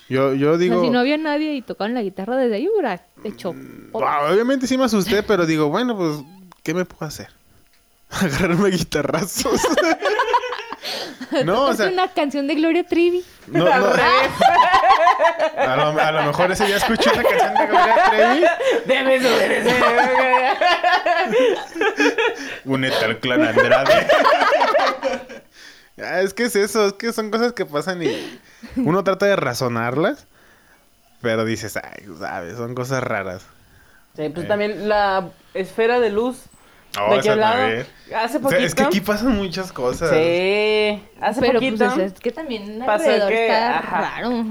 Yo, yo O sea, digo... si no había nadie y tocaban la guitarra desde ahí, hubiera hecho... Ah, obviamente sí me asusté, pero digo, bueno, pues, ¿qué me puedo hacer? Agarrarme guitarrazos. no, o sea, una canción de Gloria Trevi. no, no. A lo, a lo mejor ese ya escuché una canción de Gloria Trevi. Debes obedecer. Únete al clan Andrade. Ah, es que es eso, es que son cosas que pasan y uno trata de razonarlas, pero dices, ay, sabes, son cosas raras. Sí, pues también la esfera de luz. Oh, ¿De qué lado? también. Hace O poquito. sea, es que aquí pasan muchas cosas. Sí, hace Pero poquito. pues es que también Pasó que- está ajá. raro.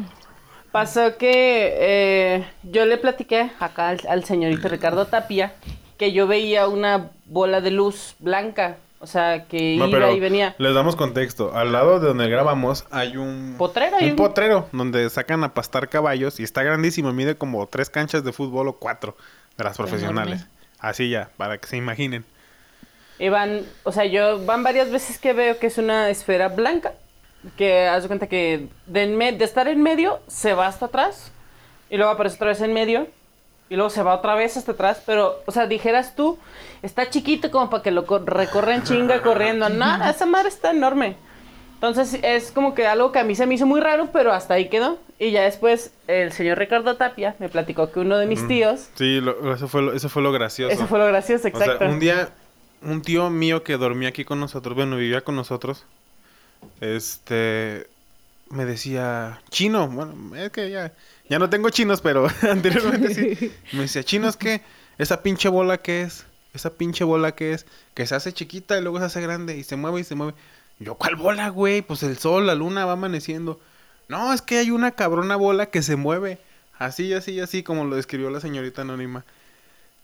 Pasó que eh, yo le platiqué acá al, al señorito Ricardo Tapia que yo veía una bola de luz blanca. O sea, que No, iba pero y venía. les damos contexto. Al lado de donde grabamos hay un... Potrero, hay Un un- potrero donde sacan a pastar caballos y está grandísimo. Mide como tres canchas de fútbol o cuatro de las profesionales. Enorme. Así ya, para que se imaginen. Y van, o sea, yo van varias veces que veo que es una esfera blanca. Que haz de cuenta que de, en me- de estar en medio se va hasta atrás. Y luego aparece otra vez en medio. Y luego se va otra vez hasta atrás. Pero, o sea, dijeras tú, está chiquito como para que lo co- recorren chinga corriendo. No, esa madre está enorme. Entonces es como que algo que a mí se me hizo muy raro, pero hasta ahí quedó. Y ya después el señor Ricardo Tapia me platicó que uno de mis tíos, Sí, lo- eso, fue lo, eso fue lo gracioso. eso fue lo gracioso, O exacto. sea, un día, un tío mío que dormía aquí con nosotros, bueno, vivía con nosotros, este, me decía, chino, bueno, es que ya, ya no tengo chinos, pero anteriormente sí. Me decía, chinos, ¿qué? ¿Esa pinche bola qué es? ¿Esa pinche bola qué es? Que se hace chiquita y luego se hace grande y se mueve y se mueve. Yo, ¿cuál bola, güey? Pues el sol, la luna va amaneciendo. No, es que hay una cabrona bola que se mueve. Así, así, así, como lo describió la señorita anónima.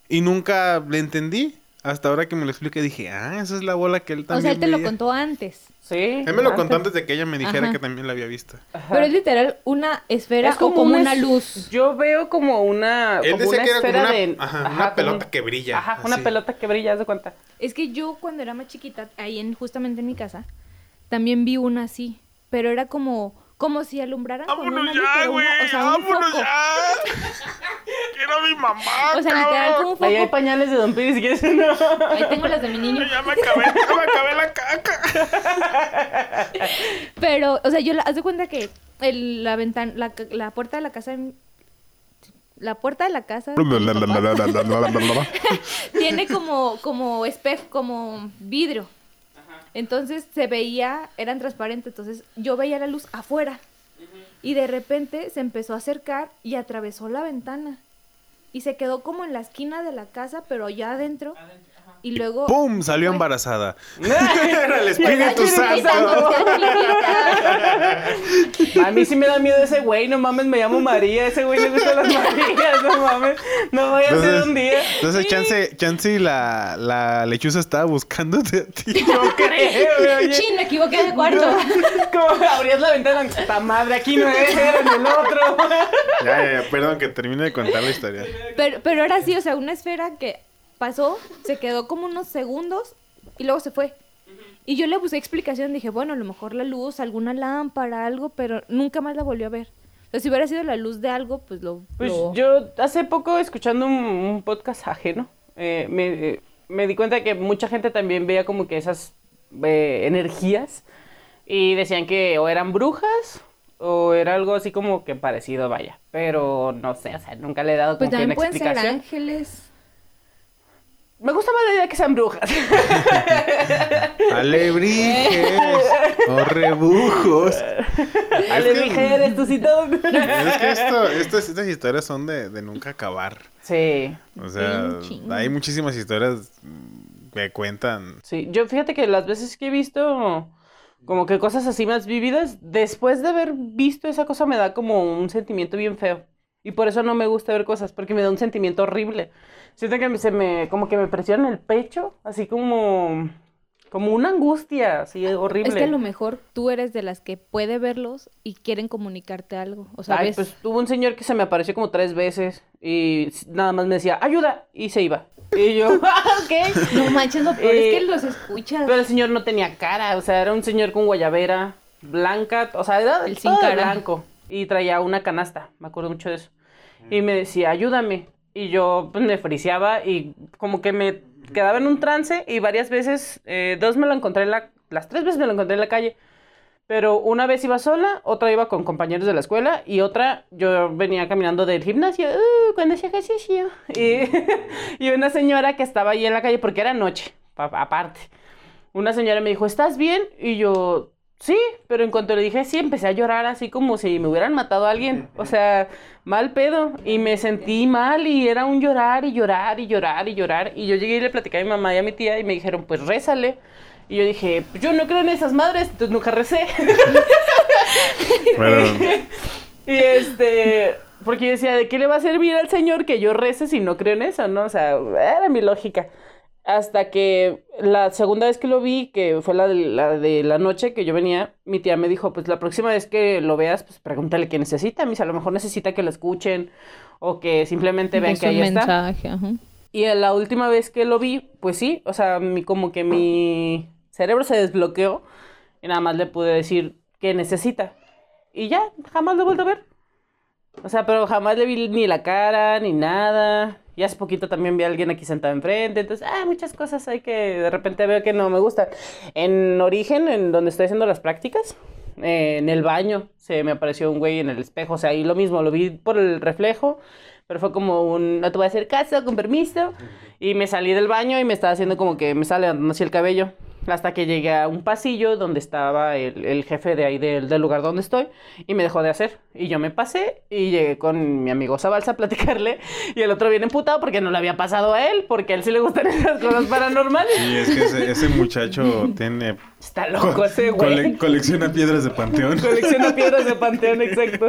Y nunca le entendí. Hasta ahora que me lo expliqué dije, ah, esa es la bola que él O también sea, él te lo veía". contó antes. Sí. Él me lo contó antes. de que ella me dijera Ajá. que también la había visto. Ajá. Pero es literal una esfera Es o como una es- luz. Yo veo como una. Él como decía una que era como esfera una- de. ajá, una como pelota un- que brilla, Ajá, una pelota que brilla, haz de cuenta. Es que yo cuando era más chiquita, ahí en, justamente en mi casa, también vi una así. Pero era como, como si alumbraran con una luz, pero una- o sea, un foco. Quiero a mi mamá. O sea, literal como un Ahí hay foco. pañales de Don Piri si quieres uno. Ahí tengo las de mi niño. Ya me acabé, ya me acabé la caca. Pero, o sea, yo la, haz de cuenta que el- la ventana, la, la puerta de la casa, la puerta de la casa de tiene como, como espejo, como vidrio. Entonces se veía, eran transparentes, entonces yo veía la luz afuera. Y de repente se empezó a acercar y atravesó la ventana. Y se quedó como en la esquina de la casa, pero ya adentro. Y luego... ¡Pum! Salió fue- embarazada. Era el Espíritu Santo. A mí sí me da miedo ese güey, no mames, me llamo María, ese güey le gustan las Marías, no mames. No voy a hacer Entonces, un día. entonces chance, chance y la, la lechuza estaba buscándote a ti. Yo creo, güey. Chin, me equivoqué de cuarto. Como abrías la ventana, esta madre aquí no es, era en el otro. Ya, ya, ya, perdón que termine de contar la historia. Pero, pero era así, o sea, una esfera que pasó, se quedó como unos segundos y luego se fue. Y yo le busqué explicación, dije, bueno, a lo mejor la luz, alguna lámpara, algo, pero nunca más la volvió a ver. O sea, si hubiera sido la luz de algo, pues lo... Pues lo- yo hace poco escuchando un, un podcast ajeno, eh, me, eh, me di cuenta que mucha gente también veía como que esas eh, energías y decían que o eran brujas o era algo así como que parecido, vaya. Pero no sé, o sea, nunca le he dado Pues como que una también pueden ser explicación. ángeles. Me gusta más la idea que sean brujas. Alebrijes o rebujos. Alebrijes, tú sí todo. Es que esto, estas, estas historias son de, de nunca acabar. Sí, O sea, hay muchísimas historias que cuentan. sí. Yo fíjate que las veces que he visto como que cosas así más vividas, después de haber visto esa cosa me da como un sentimiento bien feo. Y por eso no me gusta ver cosas, porque me da un sentimiento horrible. Siento que se me, como que me presiona el pecho, así como, como una angustia, así horrible. Es que a lo mejor tú eres de las que puede verlos y quieren comunicarte algo. O sea, Ay, ves- pues tuvo un señor que se me apareció como tres veces y nada más me decía, ayuda, y se iba. Y yo, "Ah, ok. No manches, lo peor Eh, es que los escuchas. Pero el señor no tenía cara, o sea, era un señor con guayabera, blanca, o sea, era El sin cara. blanco. Y traía una canasta, me acuerdo mucho de eso. Y me decía, ayúdame. Y yo pues, me friseaba y como que me quedaba en un trance y varias veces, eh, dos me lo encontré en la, las tres veces me lo encontré en la calle. Pero una vez iba sola, otra iba con compañeros de la escuela y otra yo venía caminando del gimnasio uh, cuando hacía ejercicio. Y, y una señora que estaba ahí en la calle, porque era noche, pa- aparte. Una señora me dijo, ¿estás bien? Y yo, sí, pero en cuanto le dije sí, empecé a llorar así como si me hubieran matado a alguien. O sea, mal pedo. Y me sentí mal y era un llorar y llorar y llorar y llorar. Y yo llegué y le platicé a mi mamá y a mi tía y me dijeron, pues rézale. Y yo dije, pues yo no creo en esas madres, entonces nunca recé. Pero, Y este, porque yo decía, ¿de qué le va a servir al Señor que yo rece si no creo en eso, no? O sea, era mi lógica. Hasta que la segunda vez que lo vi, que fue la de la, de la noche que yo venía, mi tía me dijo, pues la próxima vez que lo veas, pues pregúntale qué necesita. Mis, a lo mejor necesita que lo escuchen o que simplemente vean Es que ahí está. ajá. Y la última vez que lo vi, pues sí, o sea, mi, como que mi cerebro se desbloqueó y nada más le pude decir qué necesita. Y ya, jamás lo he vuelto a ver. O sea, pero jamás le vi ni la cara, ni nada. Y hace poquito también vi a alguien aquí sentado enfrente. Entonces, ah, muchas cosas hay que de repente veo que no me gustan. En origen, en donde estoy haciendo las prácticas, eh, en el baño, se me apareció un güey en el espejo. O sea, ahí lo mismo, lo vi por el reflejo. Pero fue como un, no te voy a hacer caso, con permiso. Y me salí del baño y me estaba haciendo como que me estaba levantando así el cabello. Hasta que llegué a un pasillo donde estaba el, el jefe de ahí del, del lugar donde estoy. Y me dejó de hacer. Y yo me pasé y llegué con mi amigo Zabalza a platicarle. Y el otro viene emputado porque no le había pasado a él. Porque a él sí le gustan esas cosas paranormales. sí, es que ese, ese muchacho tiene... Está loco ese güey. cole- colecciona piedras de panteón. Colecciona piedras de panteón, exacto.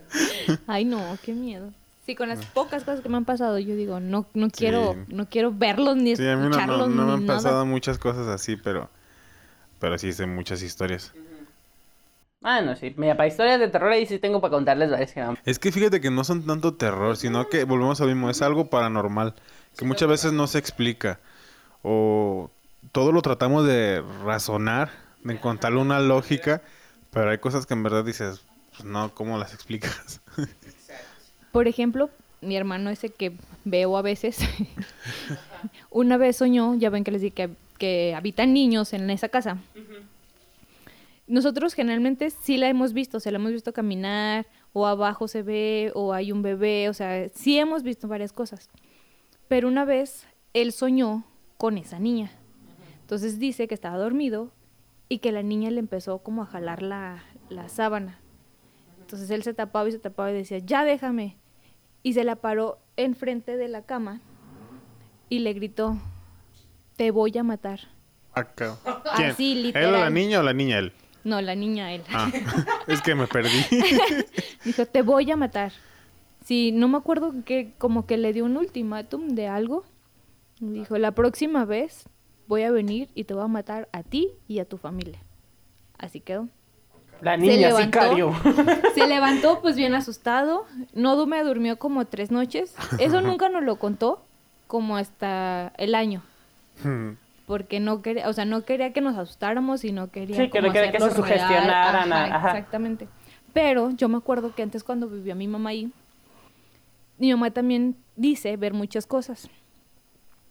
Ay, no, qué miedo. Sí, con las pocas cosas que me han pasado, yo digo, no, no quiero, Sí. no quiero verlos ni Sí, a mí no, no, escucharlos no me han nada. pasado muchas cosas así, pero... Pero sí sé muchas historias. Ah, no, sí. Mira, para historias de terror ahí sí tengo para contarles varias que han Es que fíjate que no son tanto terror, sino que volvemos a lo mismo, es algo paranormal, que muchas veces no se explica. O todo lo tratamos de razonar, de encontrarle una lógica, pero hay cosas que en verdad dices, pues no, ¿cómo las explicas? Por ejemplo, mi hermano ese que veo a veces, una vez soñó, ya ven que les dije que, que habitan niños en esa casa. Nosotros generalmente sí la hemos visto, se la hemos visto caminar, o abajo se ve, o hay un bebé, o sea, sí hemos visto varias cosas. Pero una vez él soñó con esa niña. Entonces dice que estaba dormido y que la niña le empezó como a jalar la, la sábana. Entonces él se tapaba y se tapaba y decía, ya déjame. Y se la paró enfrente de la cama y le gritó, te voy a matar. Acá. ¿Quién? Así, ¿Él o literal. la niña o la niña él? No, la niña él. Ah, es que me perdí. Dijo, te voy a matar. Sí, no me acuerdo que como que le dio un ultimátum de algo. Dijo, la próxima vez voy a venir y te voy a matar a ti y a tu familia. Así quedó. La niña levantó. sicario. Se levantó pues bien asustado. No me durmió como tres noches. Eso nunca nos lo contó como hasta el año. Porque no quería, o sea, no quería que nos asustáramos y no quería Sí, que no quería que se sugestionaran, Ajá, ajá. Exactamente. Pero yo me acuerdo que antes cuando vivía mi mamá ahí, mi mamá también dice ver muchas cosas.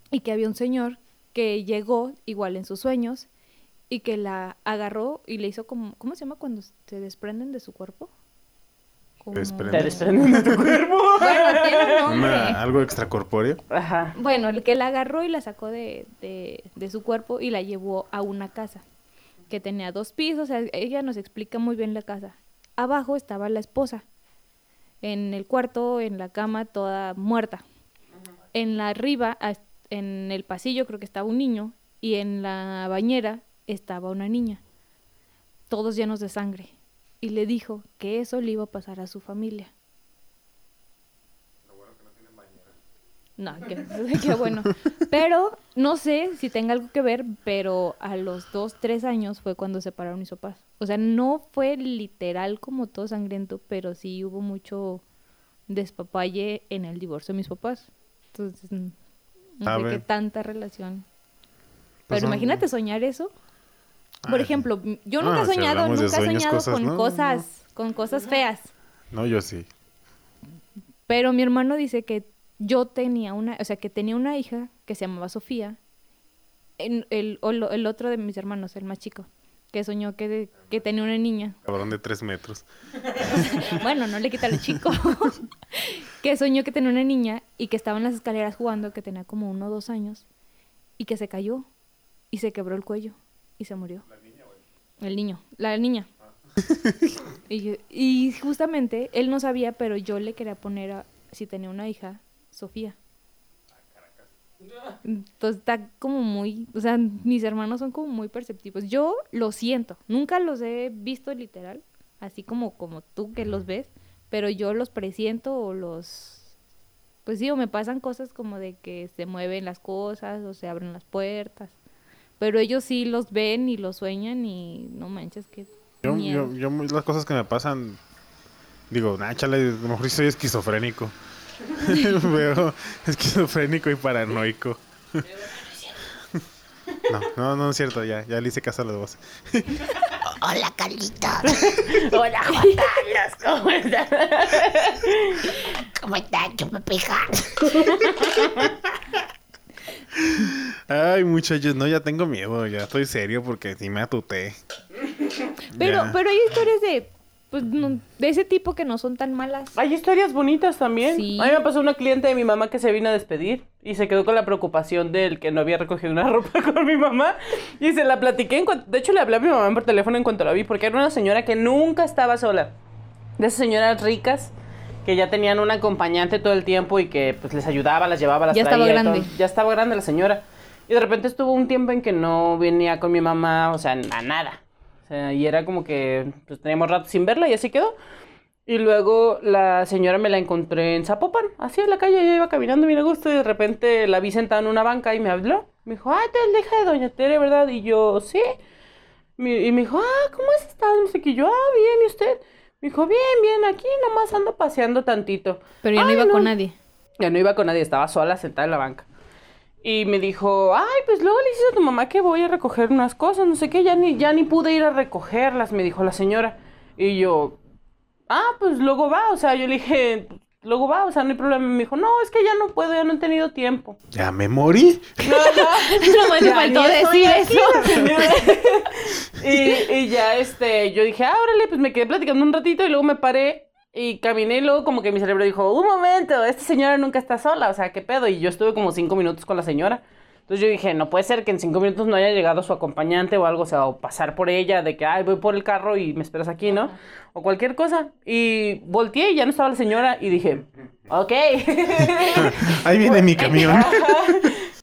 Y que había un señor que llegó igual en sus sueños y que la agarró y le hizo como, ¿cómo se llama cuando se desprenden de su cuerpo? Como-. Te desprenden de tu cuerpo. Bueno, tiene un nombre. Una- algo extracorpóreo. Ajá. Bueno, el que la agarró y la sacó de, de, de su cuerpo y la llevó a una casa que tenía dos pisos. O sea, ella nos explica muy bien la casa. Abajo estaba la esposa. En el cuarto, en la cama, toda muerta. En la arriba, en el pasillo, creo que estaba un niño. Y en la bañera estaba una niña. Todos llenos de sangre. Y le dijo que eso le iba a pasar a su familia. No, qué, qué bueno. Pero no sé si tenga algo que ver, pero a los dos, tres años fue cuando se separaron mis papás. O sea, no fue literal como todo sangriento, pero sí hubo mucho despapalle en el divorcio de mis papás. Entonces, mm, no sé qué tanta relación. Pues Pero imagínate soñar eso. Por Ah, ejemplo, yo Ah, nunca he si soñado, nunca he soñado cosas, con no, no, cosas, con cosas feas. No, yo sí. Pero mi hermano dice que yo tenía una, o sea, que tenía una hija que se llamaba Sofía. En- el, el otro de mis hermanos, el más chico, que soñó que, que tenía una niña. Cabrón de tres metros. Bueno, no le quita lo chico. que soñó que tenía una niña y que estaba en las escaleras jugando, que tenía como uno o dos años, y que se cayó y se quebró el cuello y se murió. El niño, la niña. y, yo- y justamente él no sabía, pero yo le quería poner, a- si tenía una hija, Sofía. Entonces está como muy, o sea, mis hermanos son como muy perceptivos. Yo lo siento, nunca los he visto literal, así como como tú que los ves, pero yo los presiento o los pues sí, o me pasan cosas como de que se mueven las cosas o se abren las puertas. Pero ellos sí los ven y los sueñan y no manches que Yo, yo, yo, las cosas que me pasan, digo, nah, chale, a lo mejor soy esquizofrénico. Pero esquizofrénico y paranoico. No, no, no es cierto, ya, ya le hice caso a los dos. Hola, Carlita. Hola, Juan Carlos, ¿cómo estás? ¿Cómo estás, chupapija? Ay, muchachos, no, ya tengo miedo, ya estoy serio porque sí me atuté. Pero Ya. pero hay historias de pues no- de ese tipo que no son tan malas. Hay historias bonitas también. Sí. A mí me pasó una cliente de mi mamá que se vino a despedir y se quedó con la preocupación del que no había recogido una ropa con mi mamá. Y se la platiqué. En cuanto- de hecho, le hablé a mi mamá por teléfono en cuanto la vi, porque era una señora que nunca estaba sola. De esas señoras ricas que ya tenían un acompañante todo el tiempo y que pues les ayudaba, las llevaba, las Ya estaba traía y todo. grande. Ya estaba grande la señora. Y de repente estuvo un tiempo en que no venía con mi mamá, o sea, a nada. O sea, y era como que pues, teníamos rato sin verla y así quedó. Y luego la señora me la encontré en Zapopan, así en la calle, yo iba caminando bien a gusto y de repente la vi sentada en una banca y me habló. Me dijo, ay, te hija de Doña Tere, ¿verdad? Y yo, sí. Y me dijo, ah, ¿cómo has estado? No sé qué. Yo, ah, bien, ¿y usted? Me dijo, bien, bien, aquí nomás ando paseando tantito. Pero ya no "Ay, iba con nadie. Ya no iba con nadie, estaba sola sentada en la banca. Y me dijo, ay, pues luego le dices a tu mamá que voy a recoger unas cosas, no sé qué, ya ni, ya ni pude ir a recogerlas, me dijo la señora. Y yo, ah, pues luego va, o sea, yo le dije, luego va, o sea, no hay problema. Me dijo, no, es que ya no puedo, ya no he tenido tiempo. Ya me morí. Nomás me Ya faltó ni estoy decir eso. y, y ya, este, yo dije, ah, órale, pues me quedé platicando un ratito y luego me paré y caminé y luego como que mi cerebro dijo, un momento, esta señora nunca está sola, o sea, ¿qué pedo? Y yo estuve como cinco minutos con la señora. Entonces yo dije, no puede ser que en cinco minutos no haya llegado su acompañante o algo, o sea, o pasar por ella, de que, ay, voy por el carro y me esperas aquí, ¿no? O cualquier cosa. Y volteé y ya no estaba la señora y dije, ok. Ahí viene mi camión.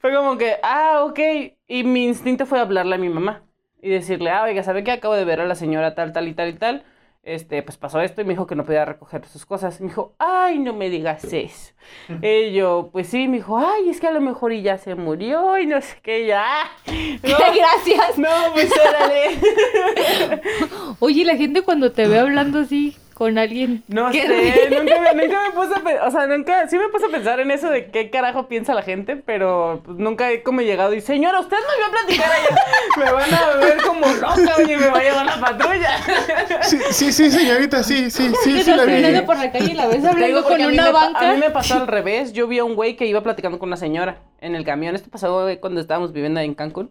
Fue como que, ah, ok. Y mi instinto fue hablarle a mi mamá y decirle, ah, oiga, ¿sabe qué? Acabo de ver a la señora tal, tal y tal y tal. Este, pues pasó esto y me dijo que no podía recoger sus cosas. Me dijo, ay, no me digas eso. Y yo, pues sí, me dijo, ay, es que a lo mejor y ya se murió y no sé qué, ya. No, Gracias. no, pues órale. Oye, la gente cuando te ve hablando así con alguien. No ¿qué? sé, nunca me, nunca me puse a pensar, o sea, nunca, sí me puse a pensar en eso de qué carajo piensa la gente, pero pues, nunca he como llegado y, señora, usted no iba a platicar allá, me van a ver como loca, oye, me va a llevar la patrulla. Sí, sí, sí, señorita, sí, sí, sí, sí la vi. por la calle y la ves hablando con a mí una me banca. A mí me pasó al revés, yo vi a un güey que iba platicando con una señora en el camión, esto pasó güey, cuando estábamos viviendo ahí en Cancún.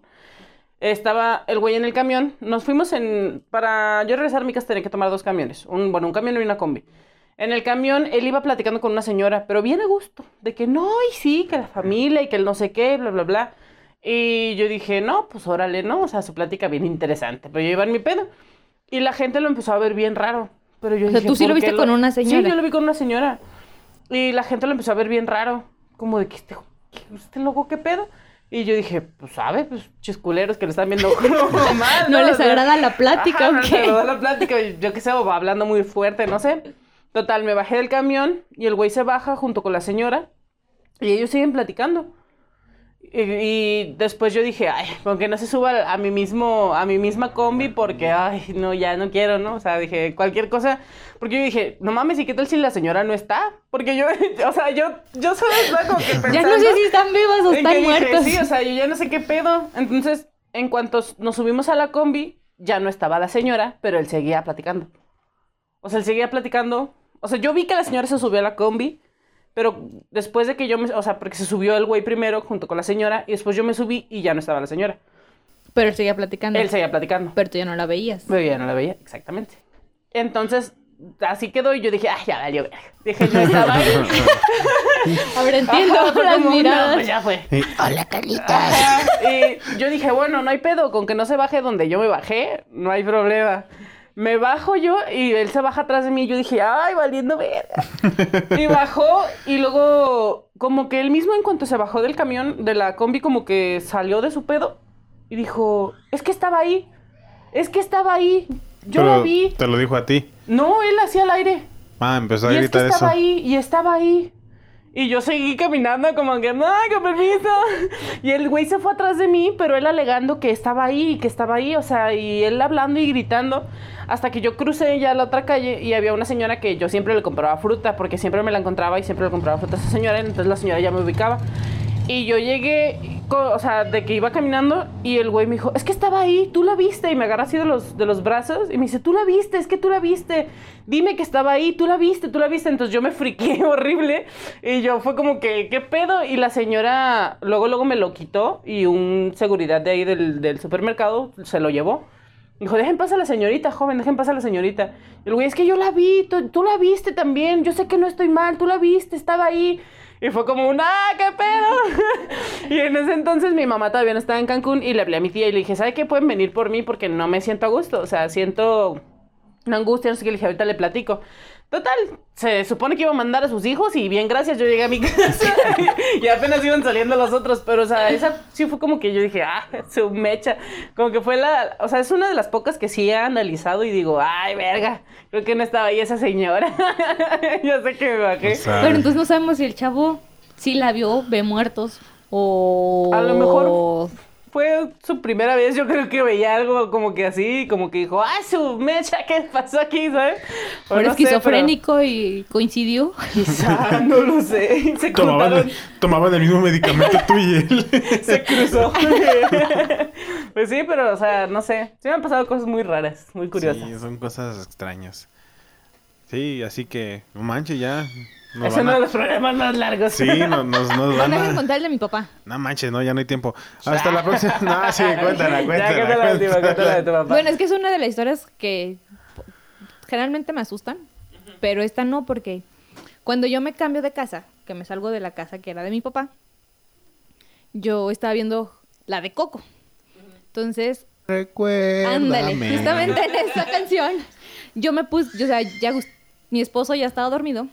Estaba el güey en el camión. Nos fuimos en. Para yo regresar a mi casa tenía que tomar dos camiones. Un, bueno, un camión y una combi. En el camión él iba platicando con una señora, pero bien a gusto. De que no, y sí, que la familia y que el no sé qué, bla, bla, bla. Y yo dije, no, pues órale, ¿no? O sea, su plática bien interesante. Pero yo iba en mi pedo. Y la gente lo empezó a ver bien raro. Pero yo O sea, dije, tú sí lo ¿por qué viste con una señora. Sí, yo lo vi con una señora. Y la gente lo empezó a ver bien raro. Como de que este, este loco, ¿qué pedo? Y yo dije, pues, ¿sabe? Pues, chisculeros que lo están viendo como mal, ¿No les O sea, agrada la plática ajá, o no les agrada la plática. Yo qué sé, o va hablando muy fuerte, no sé. Total, me bajé del camión y el güey se baja junto con la señora. Y ellos siguen platicando. Y, y después yo dije, ay, con que no se suba a mi mismo, a mi misma combi, porque, ay, no, ya no quiero, ¿no? O sea, dije, cualquier cosa, porque yo dije, no mames, ¿y qué tal si la señora no está? Porque yo, o sea, yo, yo solo estaba como que pensando. Ya no sé si están vivas o están dije, muertas. Sí, o sea, yo ya no sé qué pedo. Entonces, en cuanto nos subimos a la combi, ya no estaba la señora, pero él seguía platicando. O sea, él seguía platicando. O sea, yo vi que la señora se subió a la combi, pero después de que yo me... O sea, porque se subió el güey primero junto con la señora y después yo me subí y ya no estaba la señora. Pero él seguía platicando. Él seguía platicando. Pero tú ya no la veías. Pero ya no la veía, exactamente. Entonces, así quedó y yo dije, ay, ya valió verga. Dije, no estaba ahí. Ahora entiendo Ajá, fue las como, no, miradas. pues ya fue. Hola, Carlitos. Ajá, Y yo dije, bueno, no hay pedo, con que no se baje donde yo me bajé, no hay problema. Me bajo yo y él se baja atrás de mí y yo dije, ay, valiendo verga. Y bajó y luego, como que él mismo en cuanto se bajó del camión, de la combi, como que salió de su pedo y dijo, es que estaba ahí, es que estaba ahí, yo Pero lo vi. Te lo dijo a ti. No, él hacía al aire. Ah, empezó a Y es que gritar eso. estaba ahí, y estaba ahí. Y yo seguí caminando como que, no, con permiso. Y el güey se fue atrás de mí, pero él alegando que estaba ahí, que estaba ahí, o sea, y él hablando y gritando. Hasta que yo crucé ya la otra calle y había una señora que yo siempre le compraba fruta, porque siempre me la encontraba y siempre le compraba fruta a esa señora, entonces la señora ya me ubicaba. Y yo llegué, o sea, de que iba caminando y el güey me dijo, es que estaba ahí, tú la viste. Y me agarra así de los, de los brazos y me dice, tú la viste, es que tú la viste. Dime que estaba ahí, tú la viste, tú la viste. Entonces yo me friqué horrible y yo fue como que, ¿qué pedo? Y la señora luego, luego me lo quitó y un seguridad de ahí del, del supermercado se lo llevó. Dijo, dejen pasar a la señorita, joven, dejen pasar a la señorita. Y el güey, es que yo la vi, tú, tú la viste también, yo sé que no estoy mal, tú la viste, estaba ahí. Y fue como un, ¡ah, qué pedo! y en ese entonces mi mamá todavía no estaba en Cancún y le hablé a mi tía y le dije, ¿sabe qué? Pueden venir por mí porque no me siento a gusto, o sea, siento una angustia, no sé qué, le dije, ahorita le platico. Total, se supone que iba a mandar a sus hijos y bien, gracias, yo llegué a mi casa y apenas iban saliendo los otros, pero o sea, esa sí fue como que yo dije, ah, su mecha, como que fue la, o sea, es una de las pocas que sí he analizado y digo, ay, verga, creo que no estaba ahí esa señora, ya sé que me bajé. O sea, Pero entonces no sabemos si el chavo sí la vio, ve muertos o... A lo mejor fue su primera vez, yo creo que veía algo como que así, como que dijo, ah, su mecha, ¿qué pasó aquí, sabes? O Fue no sé, esquizofrénico y coincidió. Quizá, no lo sé, se tomaban, contaron, tomaban el mismo medicamento tú y él. se cruzó. pues sí, pero, o sea, no sé, sí me han pasado cosas muy raras, muy curiosas. Sí, son cosas extrañas. Sí, así que, no manches, ya. Nos es uno a- de los problemas más largos. Sí, nos, nos, nos van Van a contar el de mi papá. No manches, no, ya no hay tiempo. Hasta la próxima. No, sí, cuéntala, Ya, cuéntala. cuéntala cuéntala de tu papá. Bueno, es que es una de las historias que generalmente me asustan, pero esta no porque cuando yo me cambio de casa, que me salgo de la casa que era de mi papá, yo estaba viendo la de Coco. Entonces, Recuérdame. ándale, justamente en esa canción, yo me puse, yo, o sea, ya mi esposo ya estaba dormido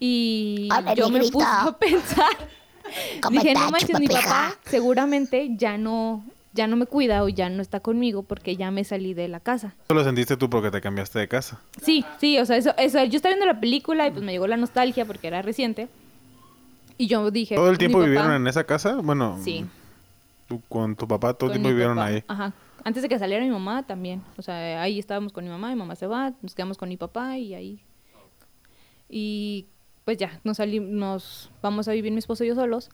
y Hola, yo me puse a pensar ¿Cómo Dije, no manches, mi papá seguramente ya no, ya no me cuida o ya no está conmigo porque ya me salí de la casa. Eso lo sentiste tú porque te cambiaste de casa. Sí, sí, o sea, eso, eso, yo estaba viendo la película y pues me llegó la nostalgia porque era reciente. Y yo dije... ¿Todo el tiempo papá- vivieron en esa casa? Bueno, Sí. tú con tu papá todo el tiempo vivieron papá. ahí. Ajá. Antes de que saliera mi mamá también. O sea, ahí estábamos con mi mamá, mi mamá se va, nos quedamos con mi papá y ahí. Y pues ya, nos salimos, nos vamos a vivir mi esposo y yo solos.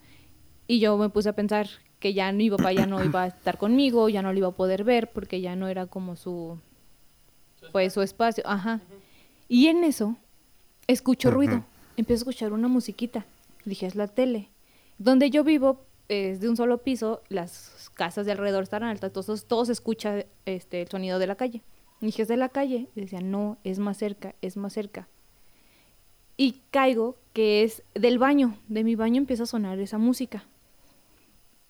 Y yo me puse a pensar que ya mi papá ya no iba a estar conmigo, ya no lo iba a poder ver porque ya no era como su pues su espacio, ajá. Y en eso escucho ruido, empiezo a escuchar una musiquita. Dije, es la tele. Donde yo vivo es de un solo piso, las casas de alrededor están altas, entonces todo se escucha este, el sonido de la calle. Dije, es de la calle. Y decía, no, es más cerca, es más cerca. Y caigo que es del baño, de mi baño empieza a sonar esa música.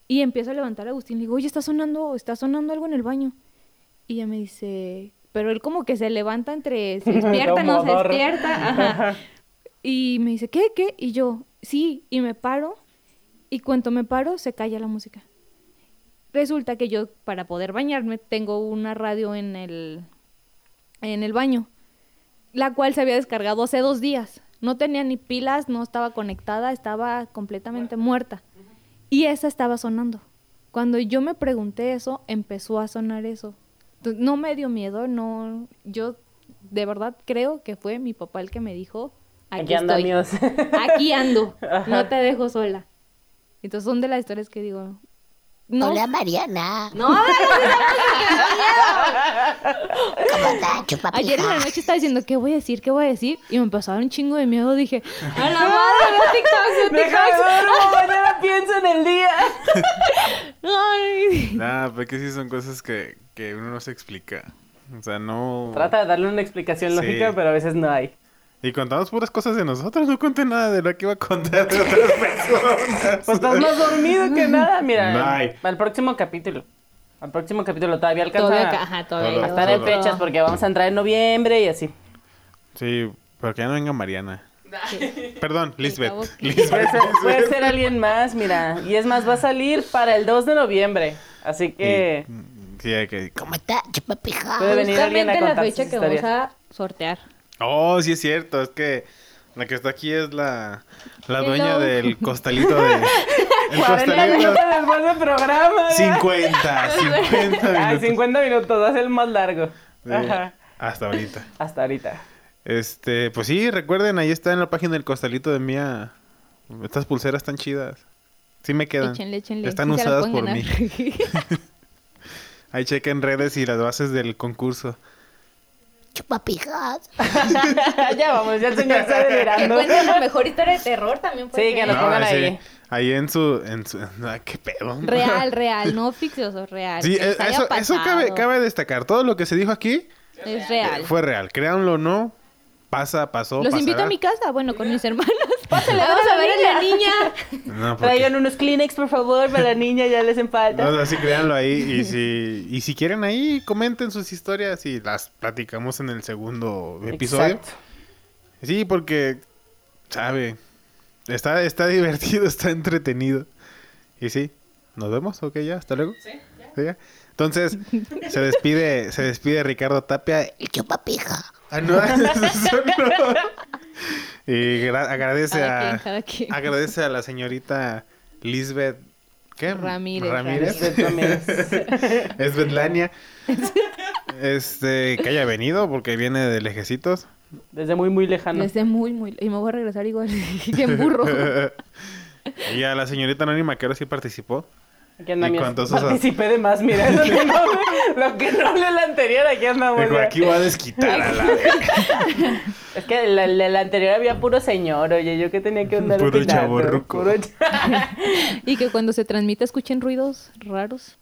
Y empiezo a levantar a Agustín, le digo, oye, está sonando, está sonando algo en el baño. Y ella me dice, pero él como que se levanta entre, se despierta, no se despierta. Ajá. Y me dice, ¿qué, qué? Y yo, sí, y me paro. Y cuando me paro, se calla la música. Resulta que yo, para poder bañarme, tengo una radio en el, en el baño, la cual se había descargado hace dos días. No tenía ni pilas, no estaba conectada, estaba completamente muerta. Y esa estaba sonando. Cuando yo me pregunté eso, empezó a sonar eso. Entonces, no me dio miedo, no. Yo de verdad creo que fue mi papá el que me dijo: Aquí, Aquí anda estoy. Aquí ando. No te dejo sola. Entonces son de las historias que digo. No, Hola, Mariana. no, no, no, ¿Cómo estás, chupapija? Ayer en la noche estaba diciendo, ¿qué voy a decir? ¿Qué voy a decir? Y me empezó a dar un chingo de miedo. Dije, a la madre, veo TikToks, Déjame TikToks. mañana pienso en el día. Ay. Nah, porque sí son cosas que, que uno no se explica. O sea, no... Trata de darle una explicación Sí. lógica, pero a veces no hay. Y contamos puras cosas de nosotros, no conté nada de lo que iba a contar de otras personas. Pues estás más dormido que nada. Mira, Ay. al próximo capítulo. Al próximo capítulo todavía alcanza Todavía, ajá, todavía. Todo. a estar en fechas porque vamos a entrar en noviembre y así. Sí, pero que ya no venga Mariana. Perdón, Lisbeth. Puede Lisbeth. ser, puede ser alguien más, mira. Y es más, va a salir para el 2 de noviembre. Así que Sí, hay que... ¿Cómo estás, chupapija? Puede venir alguien a la fecha sus que vamos a sortear. Oh, sí es cierto, es que la que está aquí es la, la dueña Hello. del costalito de... El 40 costalito... minutos después del programa. ya. 50, 50 Ah, minutos. 50 minutos, va a ser el más largo. Sí, Ajá. Hasta ahorita. Hasta ahorita. Este, pues sí, recuerden, ahí está en la página del costalito de Mía. Estas pulseras tan chidas. Sí me quedan. Échenle, échenle. Están Sí usadas por mí. Ahí chequen redes y las bases del concurso. Chupapijas. ya vamos, ya el señor está Que delirando. cuenten la mejor historia de terror también puede Sí, que ser. nos pongan sí. ahí. Ahí en su... En su ah, ¿Qué pedo? Real, real, no ficcioso, real. Sí, que eh, eso, eso cabe, cabe destacar. Todo lo que se dijo aquí Es real. fue real. Créanlo o no, pasa, pasó, Los invito a mi casa, bueno, con mis hermanos. Pásale, Vamos a ver a la niña. No, Traigan unos Kleenex, por favor, para la niña, ya les falta. No, así créanlo ahí. Y si, y si quieren ahí, comenten sus historias y las platicamos en el segundo episodio. Exacto. Sí, porque, sabe, está, está divertido, está entretenido. Y sí, nos vemos, ok, ya, hasta luego. Sí, ya. Entonces, se despide, se despide Ricardo Tapia. El chupapija. Ah, no, eso no. Y gra- agradece a, agradece a la señorita Lisbeth, ¿qué? Ramírez, Ramírez. Es Betlania. Este, que haya venido porque viene de lejecitos. Desde muy, muy lejano. Desde muy, muy... Y me voy a regresar igual que en burro. y a la señorita Anónima que ahora sí participó. Aquí andamos. ¿Y cuántos usas? Participé de más, mira. Lo que no, lo que no hablé la anterior, aquí andamos. Dijo, ya. aquí voy a desquitar a la. Es que la, la- la anterior había puro señor, oye, yo que tenía que andar Puro opinando? chavorruco. Puro ch- y que cuando se transmite escuchen ruidos raros.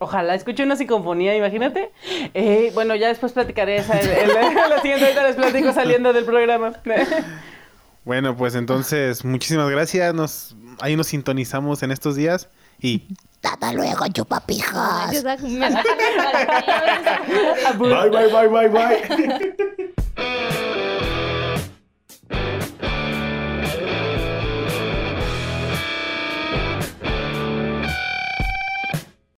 Ojalá escuche una psicofonía, imagínate. Eh, bueno, ya después platicaré esa. la siguiente ahorita les platico saliendo del programa. Bueno, pues entonces, muchísimas gracias. Nos, ahí nos sintonizamos en estos días. Hasta luego, chupapijas. bye, bye, bye, bye, bye.